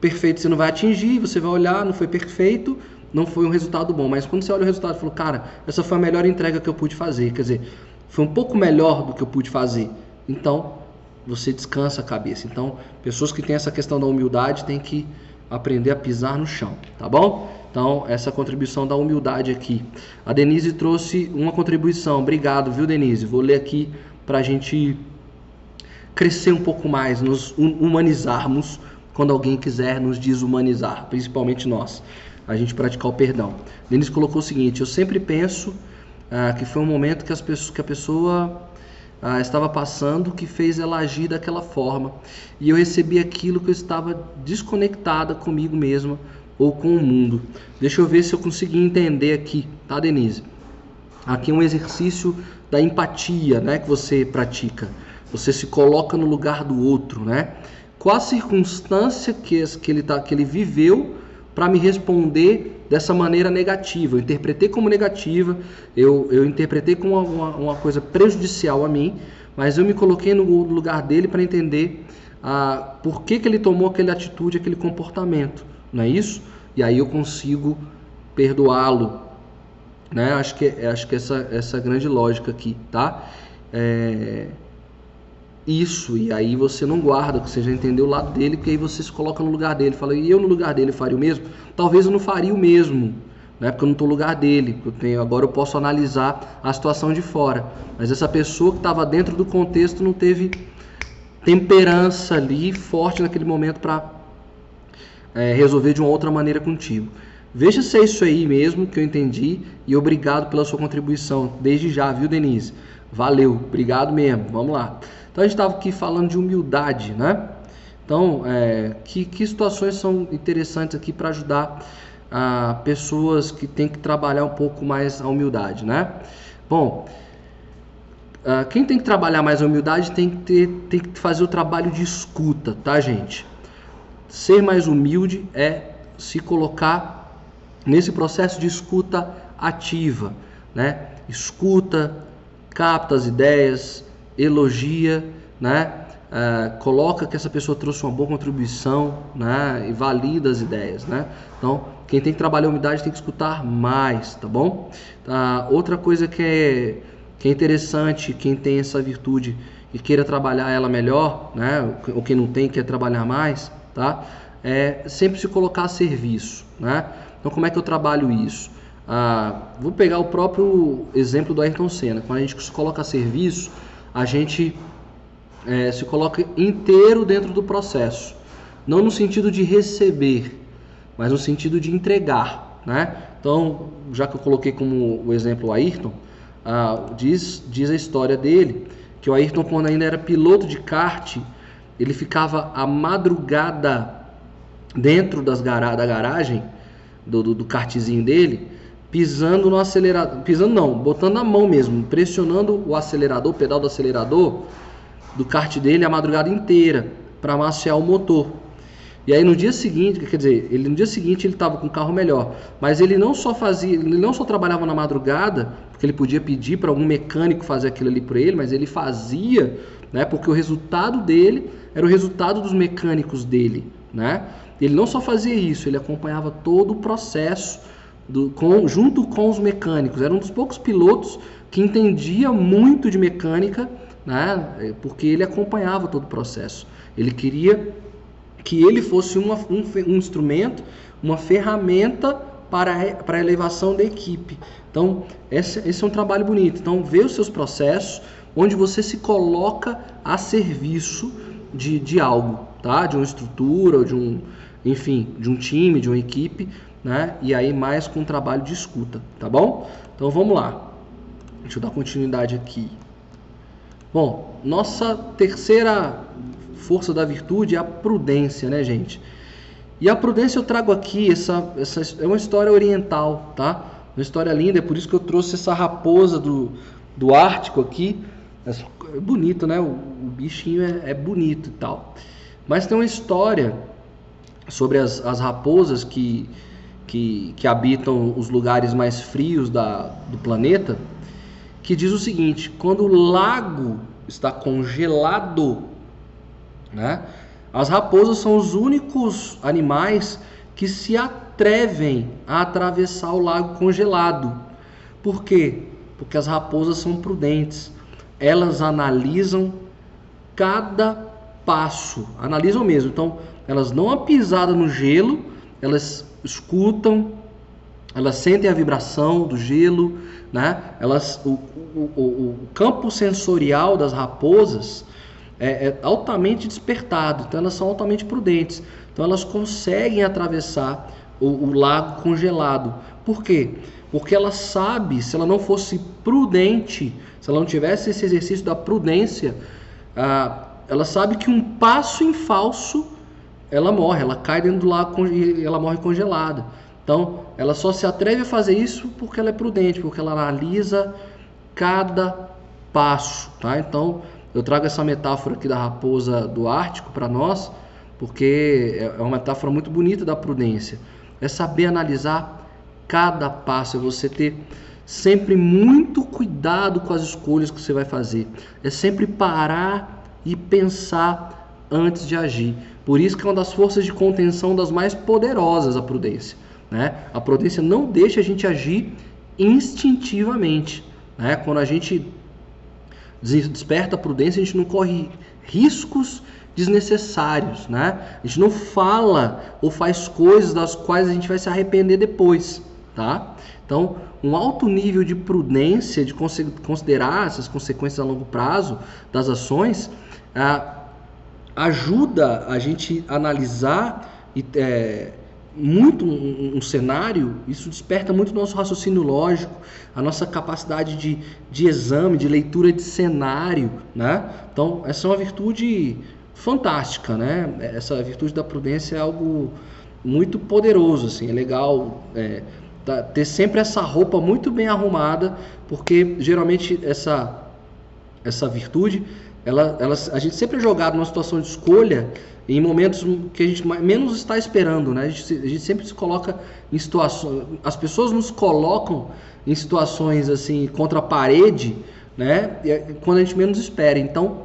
perfeito você não vai atingir, você vai olhar, não foi perfeito, não foi um resultado bom, mas quando você olha o resultado fala, cara, essa foi a melhor entrega que eu pude fazer, quer dizer, foi um pouco melhor do que eu pude fazer. Então, você descansa a cabeça. Então, pessoas que têm essa questão da humildade têm que aprender a pisar no chão, tá bom? Então, essa contribuição da humildade aqui. A Denise trouxe uma contribuição. Obrigado, viu, Denise? Vou ler aqui para a gente crescer um pouco mais, nos humanizarmos quando alguém quiser nos desumanizar, principalmente nós a gente praticar o perdão. Denis colocou o seguinte: eu sempre penso ah, que foi um momento que, as pessoas, que a pessoa ah, estava passando que fez ela agir daquela forma e eu recebi aquilo que eu estava desconectada comigo mesma ou com o mundo. Deixa eu ver se eu consegui entender aqui, tá, Denise? Aqui é um exercício da empatia, né, que você pratica. Você se coloca no lugar do outro, né? Qual a circunstância que, que, ele, tá, que ele viveu para me responder dessa maneira negativa? Eu interpretei como negativa, eu, eu interpretei como uma, uma, coisa prejudicial a mim, mas eu me coloquei no lugar dele para entender ah, por que, que ele tomou aquela atitude, aquele comportamento, não é isso? E aí eu consigo perdoá-lo, né? Acho que acho que essa essa grande lógica aqui, tá? É, isso, e aí você não guarda, você já entendeu o lado dele, que aí você se coloca no lugar dele, fala, e eu no lugar dele faria o mesmo? Talvez eu não faria o mesmo, né? Porque eu não estou no lugar dele. Eu tenho, agora eu posso analisar a situação de fora. Mas essa pessoa que estava dentro do contexto não teve temperança ali forte naquele momento para é, resolver de uma outra maneira contigo. Veja se é isso aí mesmo que eu entendi e obrigado pela sua contribuição desde já, viu, Denise? Valeu, obrigado mesmo. Vamos lá. Então a gente estava aqui falando de humildade, né? Então, é, que, que situações são interessantes aqui para ajudar a pessoas que têm que trabalhar um pouco mais a humildade, né? Bom, uh, quem tem que trabalhar mais a humildade tem que, ter, tem que fazer o trabalho de escuta, tá, gente? Ser mais humilde é se colocar nesse processo de escuta ativa, né? Escuta, capta as ideias, elogia, né? Uh, coloca que essa pessoa trouxe uma boa contribuição, né? E valida as ideias, né? Então, quem tem que trabalhar a umidade tem que escutar mais, tá bom? Tá, outra coisa que é, que é interessante, quem tem essa virtude e queira trabalhar ela melhor, né? Ou quem não tem quer trabalhar mais, tá? É sempre se colocar a serviço, né? Então como é que eu trabalho isso? Ah, vou pegar o próprio exemplo do Ayrton Senna. Quando a gente se coloca a serviço, a gente é, se coloca inteiro dentro do processo, não no sentido de receber, mas no sentido de entregar, né? Então, já que eu coloquei como o exemplo o Ayrton, ah, diz, diz a história dele que o Ayrton, quando ainda era piloto de kart, ele ficava a madrugada dentro das gar da garagem do, do, do kartzinho dele, pisando no acelerador, pisando não, botando a mão mesmo, pressionando o acelerador, o pedal do acelerador do kart dele a madrugada inteira para amaciar o motor. E aí no dia seguinte, quer dizer, ele no dia seguinte ele estava com um carro melhor, mas ele não só fazia, ele não só trabalhava na madrugada, porque ele podia pedir para algum mecânico fazer aquilo ali para ele, mas ele fazia, né? Porque o resultado dele era o resultado dos mecânicos dele, né? Ele não só fazia isso, ele acompanhava todo o processo do, com, junto com os mecânicos. Era um dos poucos pilotos que entendia muito de mecânica, né? Porque ele acompanhava todo o processo. Ele queria que ele fosse uma, um, um instrumento, uma ferramenta para, para a elevação da equipe. Então, esse, esse é um trabalho bonito. Então, ver os seus processos, onde você se coloca a serviço de, de algo, tá? De uma estrutura, de um, enfim, de um time, de uma equipe, né? E aí mais com um trabalho de escuta, tá bom? Então vamos lá. Deixa eu dar continuidade aqui. Bom, nossa terceira força da virtude é a prudência, né, gente? E a prudência eu trago aqui, essa, essa é uma história oriental, tá? Uma história linda, é por isso que eu trouxe essa raposa do, do Ártico aqui. É bonito, né? Bichinho é, é, bonito e tal. Mas tem uma história sobre as, as raposas que, que, que habitam os lugares mais frios da, do planeta, que diz o seguinte: quando o lago está congelado, né? As raposas são os únicos animais que se atrevem a atravessar o lago congelado. Por quê? Porque as raposas são prudentes. Elas analisam cada passo, analisam mesmo. Então, elas dão uma pisada no gelo, elas escutam, elas sentem a vibração do gelo, né? Elas, o, o, o, o campo sensorial das raposas é, é altamente despertado, então elas são altamente prudentes. Então elas conseguem atravessar o, o, lago congelado. Por quê? Porque ela sabe, se ela não fosse prudente, se ela não tivesse esse exercício da prudência, ah, ela sabe que um passo em falso ela morre, ela cai dentro do lago e ela morre congelada. Então, ela só se atreve a fazer isso porque ela é prudente, porque ela analisa cada passo, tá? Então, eu trago essa metáfora aqui da raposa do Ártico para nós, porque é, é uma metáfora muito bonita da prudência. É saber analisar cada passo, é você ter sempre muito cuidado com as escolhas que você vai fazer. É sempre parar e pensar antes de agir. Por isso que é uma das forças de contenção das mais poderosas a prudência. Né? A prudência não deixa a gente agir instintivamente. Né? Quando a gente desperta a prudência, a gente não corre riscos desnecessários, né? A gente não fala ou faz coisas das quais a gente vai se arrepender depois, tá? Então, um alto nível de prudência, de considerar essas consequências a longo prazo das ações, ah, ajuda a gente a analisar e, é, muito um, um, cenário, isso desperta muito o nosso raciocínio lógico, a nossa capacidade de, de exame, de leitura de cenário, né? Então, essa é uma virtude fantástica, né? Essa virtude da prudência é algo muito poderoso, assim, é legal é, tá, ter sempre essa roupa muito bem arrumada, porque geralmente essa essa virtude ela, ela, a gente sempre é jogado numa situação de escolha em momentos que a gente menos está esperando, né? A gente, a gente sempre se coloca em situações, as pessoas nos colocam em situações assim contra a parede, né? É quando a gente menos espera. Então,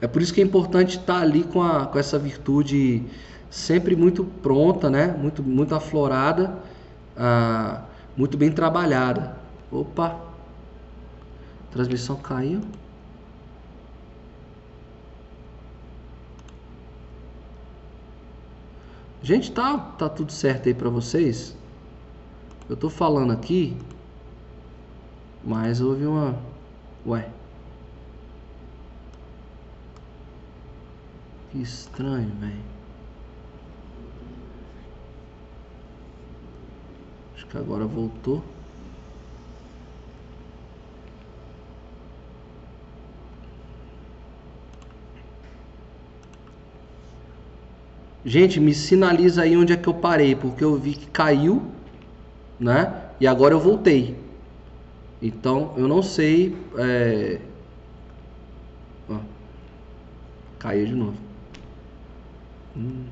é por isso que é importante estar ali com, a, com essa virtude sempre muito pronta, né? Muito, muito aflorada, ah, muito bem trabalhada. Opa, transmissão caiu. Gente, tá, tá tudo certo aí para vocês? Eu tô falando aqui, mas houve uma, ué. Que estranho, velho. Que agora voltou. Gente, me sinaliza aí onde é que eu parei, porque eu vi que caiu, né? E agora eu voltei. Então, eu não sei. É... Ó, caiu de novo. Hum,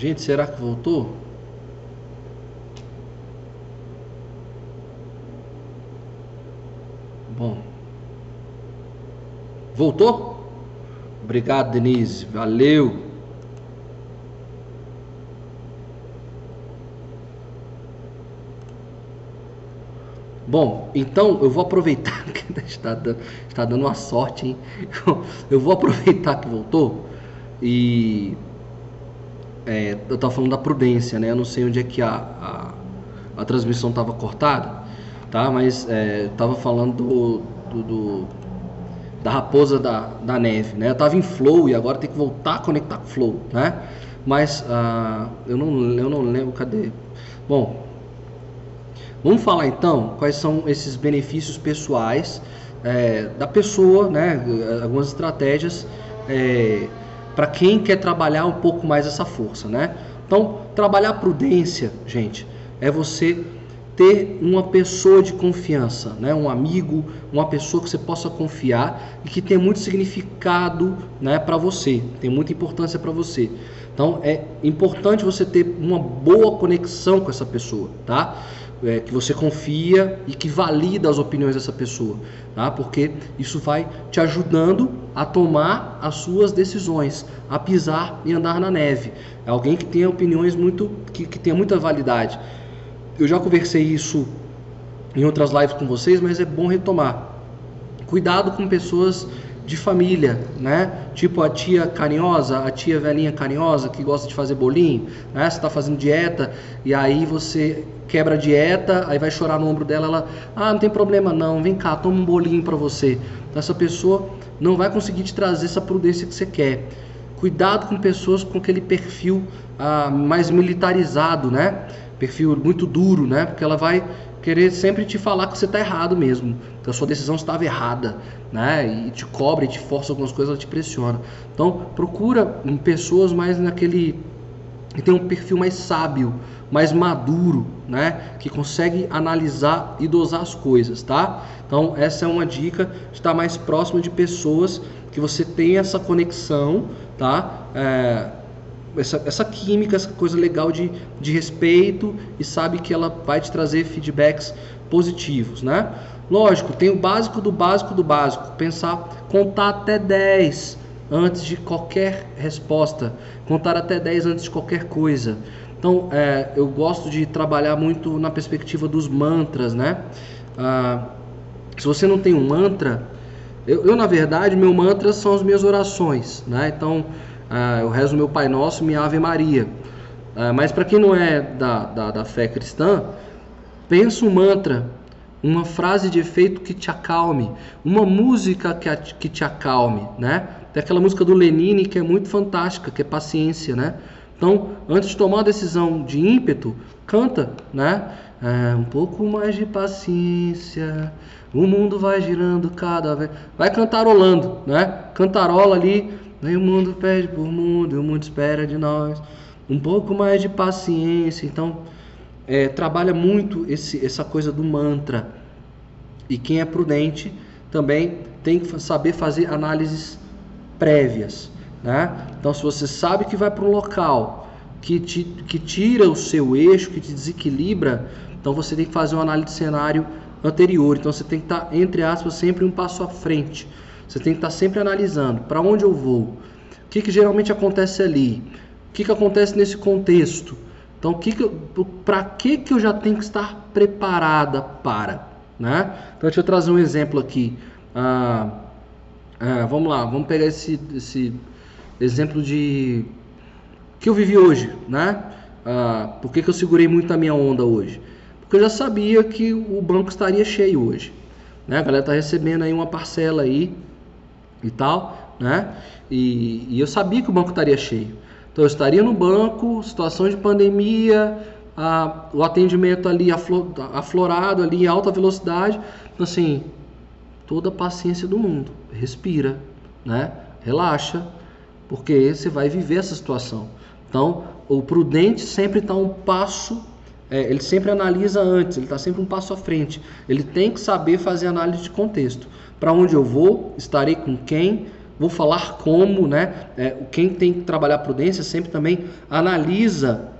Gente, será que voltou? Bom. Voltou? Obrigado, Denise. Valeu. Bom, então eu vou aproveitar [LAUGHS] que está dando, está dando uma sorte, hein? [LAUGHS] Eu vou aproveitar que voltou e é, eu estava falando da prudência, né? Eu não sei onde é que a, a, a transmissão estava cortada, tá? Mas é, estava falando do, do, do, da raposa da, da neve, né? Eu estava em flow e agora tem que voltar a conectar com flow, né? Mas uh, eu, não, eu não lembro, cadê? Bom, Vamos falar então quais são esses benefícios pessoais é, da pessoa, né? Algumas estratégias é, para quem quer trabalhar um pouco mais essa força, né? Então, trabalhar prudência, gente, é você ter uma pessoa de confiança, né? Um amigo, uma pessoa que você possa confiar e que tem muito significado, né? Para você, tem muita importância para você. Então, é importante você ter uma boa conexão com essa pessoa, tá? É, que você confia e que valida as opiniões dessa pessoa, tá? Porque isso vai te ajudando a tomar as suas decisões, a pisar e andar na neve. É alguém que tenha opiniões muito que, que tenha muita validade. Eu já conversei isso em outras lives com vocês, mas é bom retomar. Cuidado com pessoas de família, né? Tipo a tia carinhosa, a tia velhinha carinhosa que gosta de fazer bolinho, né? Você está fazendo dieta e aí você quebra a dieta, aí vai chorar no ombro dela, ela, ah, não tem problema não, vem cá, toma um bolinho para você. Então, essa pessoa não vai conseguir te trazer essa prudência que você quer. Cuidado com pessoas com aquele perfil ah, mais militarizado, né? Perfil muito duro, né? Porque ela vai querer sempre te falar que você está errado mesmo, que a sua decisão estava errada, né? E te cobra, e te força algumas coisas, ela te pressiona. Então, procura pessoas mais naquele que tem um perfil mais sábio, mais maduro, né? Que consegue analisar e dosar as coisas, tá? Então, essa é uma dica de estar mais próximo de pessoas que você tem essa conexão, tá? É, essa, essa química, essa coisa legal de, de respeito e sabe que ela vai te trazer feedbacks positivos, né? Lógico, tem o básico do básico do básico. Pensar, contar até 10 antes de qualquer resposta, contar até 10 antes de qualquer coisa. Então, é, eu gosto de trabalhar muito na perspectiva dos mantras, né? Ah, se você não tem um mantra, eu, eu, na verdade, meu mantra são as minhas orações, né? Então, ah, eu rezo meu Pai Nosso, minha Ave Maria. Ah, mas para quem não é da, da, da fé cristã, pensa um mantra, uma frase de efeito que te acalme, uma música que, que te acalme, né? Tem aquela música do Lenine que é muito fantástica, que é paciência, né? Então, antes de tomar uma decisão de ímpeto, canta, né? É, um pouco mais de paciência, o mundo vai girando cada vez. Vai cantarolando, né? Cantarola ali o mundo pede por mundo, o mundo espera de nós. Um pouco mais de paciência. Então, é, trabalha muito esse, essa coisa do mantra. E quem é prudente também tem que saber fazer análises prévias. Né? Então, se você sabe que vai para um local que, te, que tira o seu eixo, que te desequilibra, então você tem que fazer uma análise de cenário anterior. Então, você tem que estar, entre aspas, sempre um passo à frente. Você tem que estar sempre analisando para onde eu vou, o que, que geralmente acontece ali, o que, que acontece nesse contexto. Então, para que, que eu já tenho que estar preparada para? Né? Então, deixa eu trazer um exemplo aqui. Ah, ah, vamos lá, vamos pegar esse, esse exemplo de que eu vivi hoje, né? Ah, por que, que eu segurei muito a minha onda hoje? Porque eu já sabia que o banco estaria cheio hoje. Né? A galera está recebendo aí uma parcela aí e tal, né? E, e, eu sabia que o banco estaria cheio. Então eu estaria no banco, situação de pandemia, a, o atendimento ali aflor, aflorado ali em alta velocidade. Então assim, toda a paciência do mundo. Respira, né? Relaxa, porque você vai viver essa situação. Então, o prudente sempre está um passo, é, ele sempre analisa antes, ele está sempre um passo à frente. Ele tem que saber fazer análise de contexto para onde eu vou, estarei com quem, vou falar como, né? É, quem tem que trabalhar prudência sempre também analisa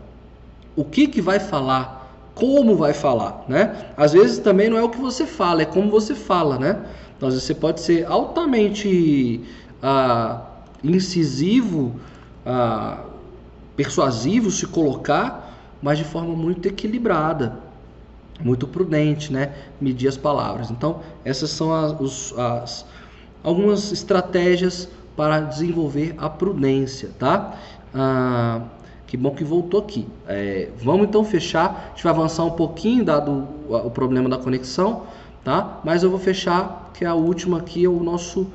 o que que vai falar, como vai falar, né? Às vezes também não é o que você fala, é como você fala, né? Então, às vezes você pode ser altamente ah, incisivo, ah, persuasivo, se colocar, mas de forma muito equilibrada, muito prudente, né? Medir as palavras. Então, essas são as, os, as algumas estratégias para desenvolver a prudência, tá? Ah, que bom que voltou aqui. É, vamos então fechar. A gente vai avançar um pouquinho, dado o, problema da conexão, tá? Mas eu vou fechar, que é a última aqui, é o nosso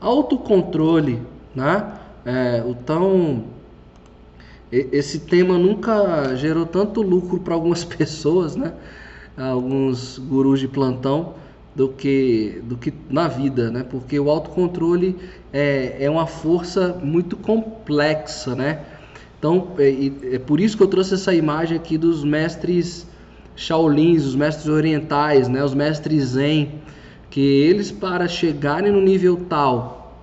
autocontrole, né? É, o tão esse tema nunca gerou tanto lucro para algumas [LAUGHS] pessoas, né? Alguns gurus de plantão do que do que na vida, né? Porque o autocontrole é, é uma força muito complexa, né? Então é, é por isso que eu trouxe essa imagem aqui dos mestres Shaolins, os mestres orientais, né? Os mestres Zen, que eles para chegarem no nível tal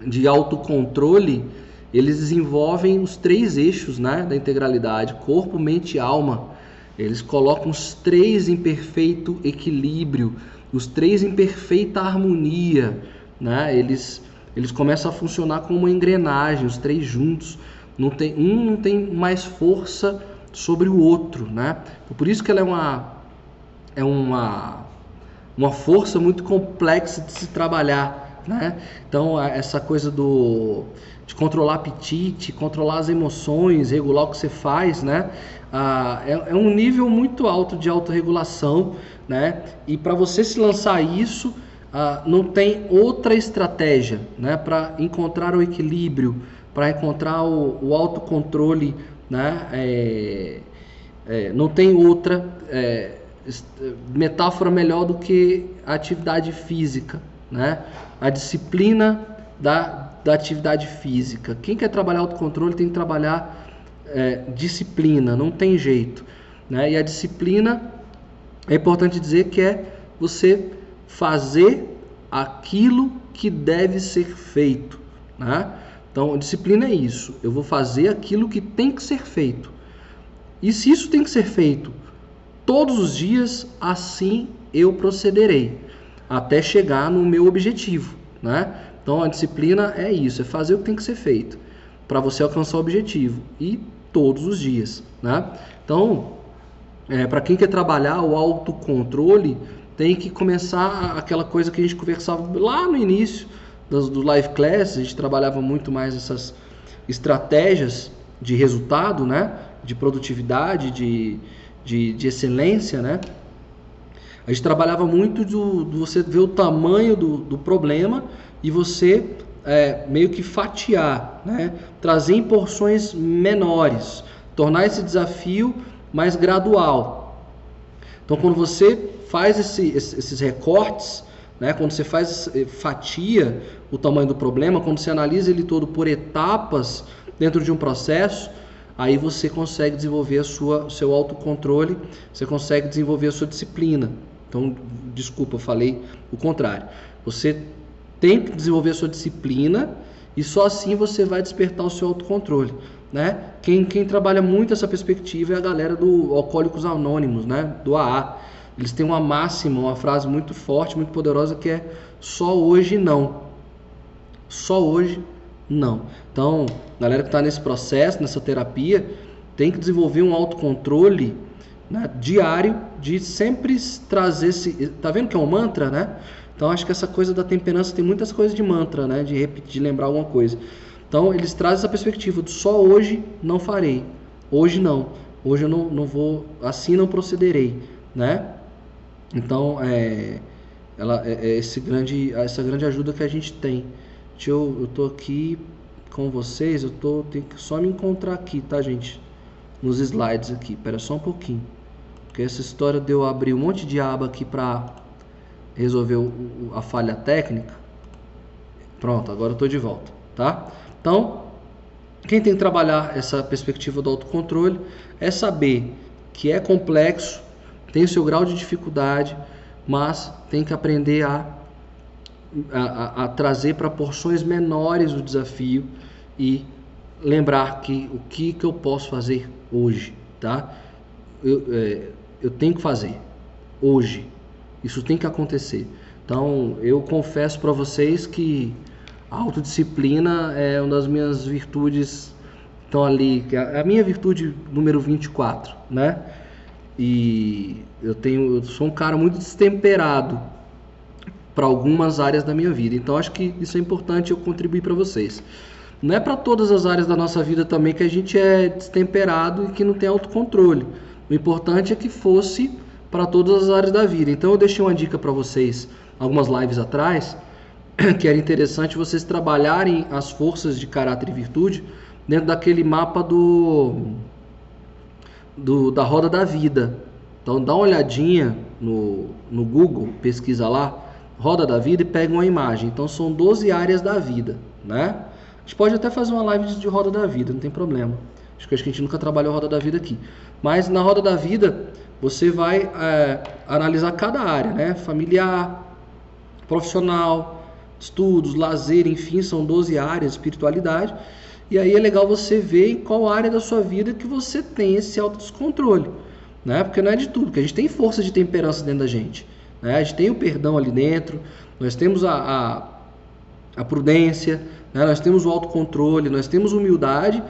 de autocontrole eles desenvolvem os três eixos né, da integralidade: corpo, mente e alma. Eles colocam os três em perfeito equilíbrio, os três em perfeita harmonia. Né? Eles, eles começam a funcionar como uma engrenagem, os três juntos. Não tem, um não tem mais força sobre o outro. Né? Por isso que ela é uma, é uma, uma força muito complexa de se trabalhar. Né? Então, essa coisa do de controlar apetite, controlar as emoções, regular o que você faz, né? Ah, é, é, um nível muito alto de autorregulação, né? E para você se lançar isso, ah, não tem outra estratégia, né? Para encontrar o equilíbrio, para encontrar o, o autocontrole, né? É, é, não tem outra é, metáfora melhor do que a atividade física, né? A disciplina da da atividade física. Quem quer trabalhar autocontrole tem que trabalhar é, disciplina, não tem jeito. Né? E a disciplina é importante dizer que é você fazer aquilo que deve ser feito. Né? Então, disciplina é isso. Eu vou fazer aquilo que tem que ser feito. E se isso tem que ser feito todos os dias, assim eu procederei até chegar no meu objetivo, né? Então a disciplina é isso, é fazer o que tem que ser feito para você alcançar o objetivo e todos os dias, né? Então, é, para quem quer trabalhar o autocontrole, tem que começar aquela coisa que a gente conversava lá no início do, do live class, a gente trabalhava muito mais essas estratégias de resultado, né? De produtividade, de, de, de excelência, né? A gente trabalhava muito do você ver o tamanho do, do problema e você é, meio que fatiar, né? trazer em porções menores, tornar esse desafio mais gradual. Então, quando você faz esse, esses recortes, né? quando você faz eh, fatia o tamanho do problema, quando você analisa ele todo por etapas dentro de um processo, aí você consegue desenvolver a sua, o seu autocontrole, você consegue desenvolver a sua disciplina. Então, desculpa, eu falei o contrário. Você tem que desenvolver a sua disciplina e só assim você vai despertar o seu autocontrole. Né? Quem, quem trabalha muito essa perspectiva é a galera do Alcoólicos Anônimos, né? do AA. Eles têm uma máxima, uma frase muito forte, muito poderosa que é só hoje não. Só hoje não. Então, galera que está nesse processo, nessa terapia, tem que desenvolver um autocontrole né, diário de sempre trazer esse. Tá vendo que é um mantra, né? Então acho que essa coisa da temperança tem muitas coisas de mantra, né? De repetir, de lembrar alguma coisa. Então eles trazem essa perspectiva de só hoje não farei. Hoje não. Hoje eu não, não vou, assim não procederei, né? Então é, ela, é, é esse grande, essa grande ajuda que a gente tem. Deixa eu, eu tô aqui com vocês, eu tô, tenho que só me encontrar aqui, tá gente? Nos slides aqui, espera só um pouquinho. Porque essa história de eu abrir um monte de aba aqui para resolveu a falha técnica. Pronto, agora eu estou de volta, tá? Então, quem tem que trabalhar essa perspectiva do autocontrole é saber que é complexo, tem o seu grau de dificuldade, mas tem que aprender a a, a, trazer para porções menores o desafio e lembrar que o que, que eu posso fazer hoje, tá? Eu, é, eu tenho que fazer hoje. Isso tem que acontecer. Então, eu confesso para vocês que a autodisciplina é uma das minhas virtudes estão ali, é a minha virtude número 24, né? E eu tenho, eu sou um cara muito destemperado para algumas áreas da minha vida. Então acho que isso é importante eu contribuir para vocês. Não é para todas as áreas da nossa vida também que a gente é destemperado e que não tem autocontrole. O importante é que fosse para todas as áreas da vida. Então eu deixei uma dica para vocês algumas lives atrás, [CLEARS THROAT] que era interessante vocês trabalharem as forças de caráter e virtude dentro daquele mapa do, do da roda da vida. Então dá uma olhadinha no, no Google, pesquisa lá, roda da vida e pega uma imagem. Então são 12 áreas da vida, né? A gente pode até fazer uma live de roda da vida, não tem problema. Acho que a gente nunca trabalhou roda da vida aqui. Mas na roda da vida você vai é, analisar cada área, né? Familiar, profissional, estudos, lazer, enfim, são 12 áreas, espiritualidade. E aí é legal você ver em qual área da sua vida que você tem esse autodescontrole, né? Porque não é de tudo, porque a gente tem força de temperança dentro da gente. Né? A gente tem o perdão ali dentro, nós temos a, a, a prudência, né? nós temos o autocontrole, nós temos humildade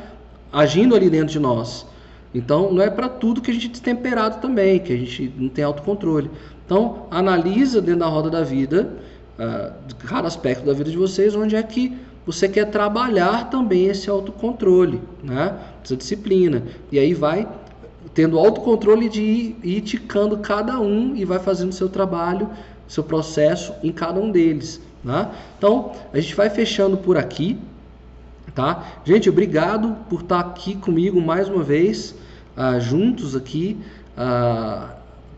agindo ali dentro de nós. Então, não é para tudo que a gente é destemperado também, que a gente não tem autocontrole. Então, analisa dentro da roda da vida, uh, cada aspecto da vida de vocês, onde é que você quer trabalhar também esse autocontrole, né? essa disciplina. E aí vai tendo autocontrole de ir, ir ticando cada um e vai fazendo seu trabalho, seu processo em cada um deles. Tá? Então, a gente vai fechando por aqui. Tá? Gente, obrigado por estar aqui comigo mais uma vez, uh, juntos aqui, uh,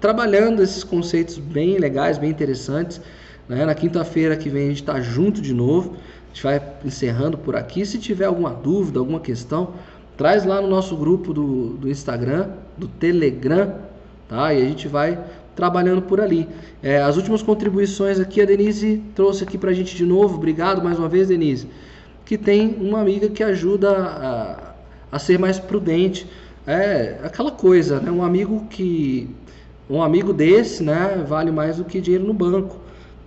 trabalhando esses conceitos bem legais, bem interessantes. Né? Na quinta-feira que vem a gente está junto de novo. A gente vai encerrando por aqui. Se tiver alguma dúvida, alguma questão, traz lá no nosso grupo do, do Instagram, do Telegram, tá? E a gente vai trabalhando por ali. É, as últimas contribuições aqui a Denise trouxe aqui para a gente de novo. Obrigado mais uma vez, Denise. Que tem uma amiga que ajuda a, a ser mais prudente. É aquela coisa, né? Um amigo que um amigo desse, né, vale mais do que dinheiro no banco.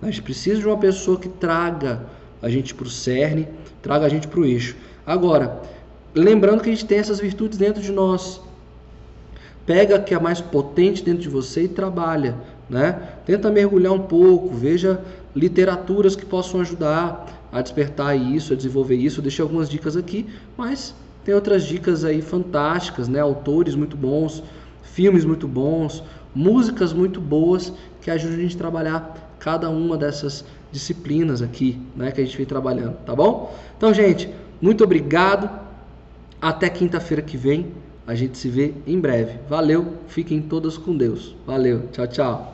A gente precisa de uma pessoa que traga a gente para o cerne, traga a gente para o eixo. Agora, lembrando que a gente tem essas virtudes dentro de nós. Pega a que é mais potente dentro de você e trabalha, né? Tenta mergulhar um pouco, veja literaturas que possam ajudar a despertar isso, a desenvolver isso. Eu deixei algumas dicas aqui, mas tem outras dicas aí fantásticas, né? Autores muito bons, filmes muito bons, músicas muito boas que ajudam a gente a trabalhar cada uma dessas disciplinas aqui, né, que a gente vem trabalhando, tá bom? Então, gente, muito obrigado. Até quinta-feira que vem. A gente se vê em breve. Valeu, fiquem todas com Deus. Valeu, tchau, tchau.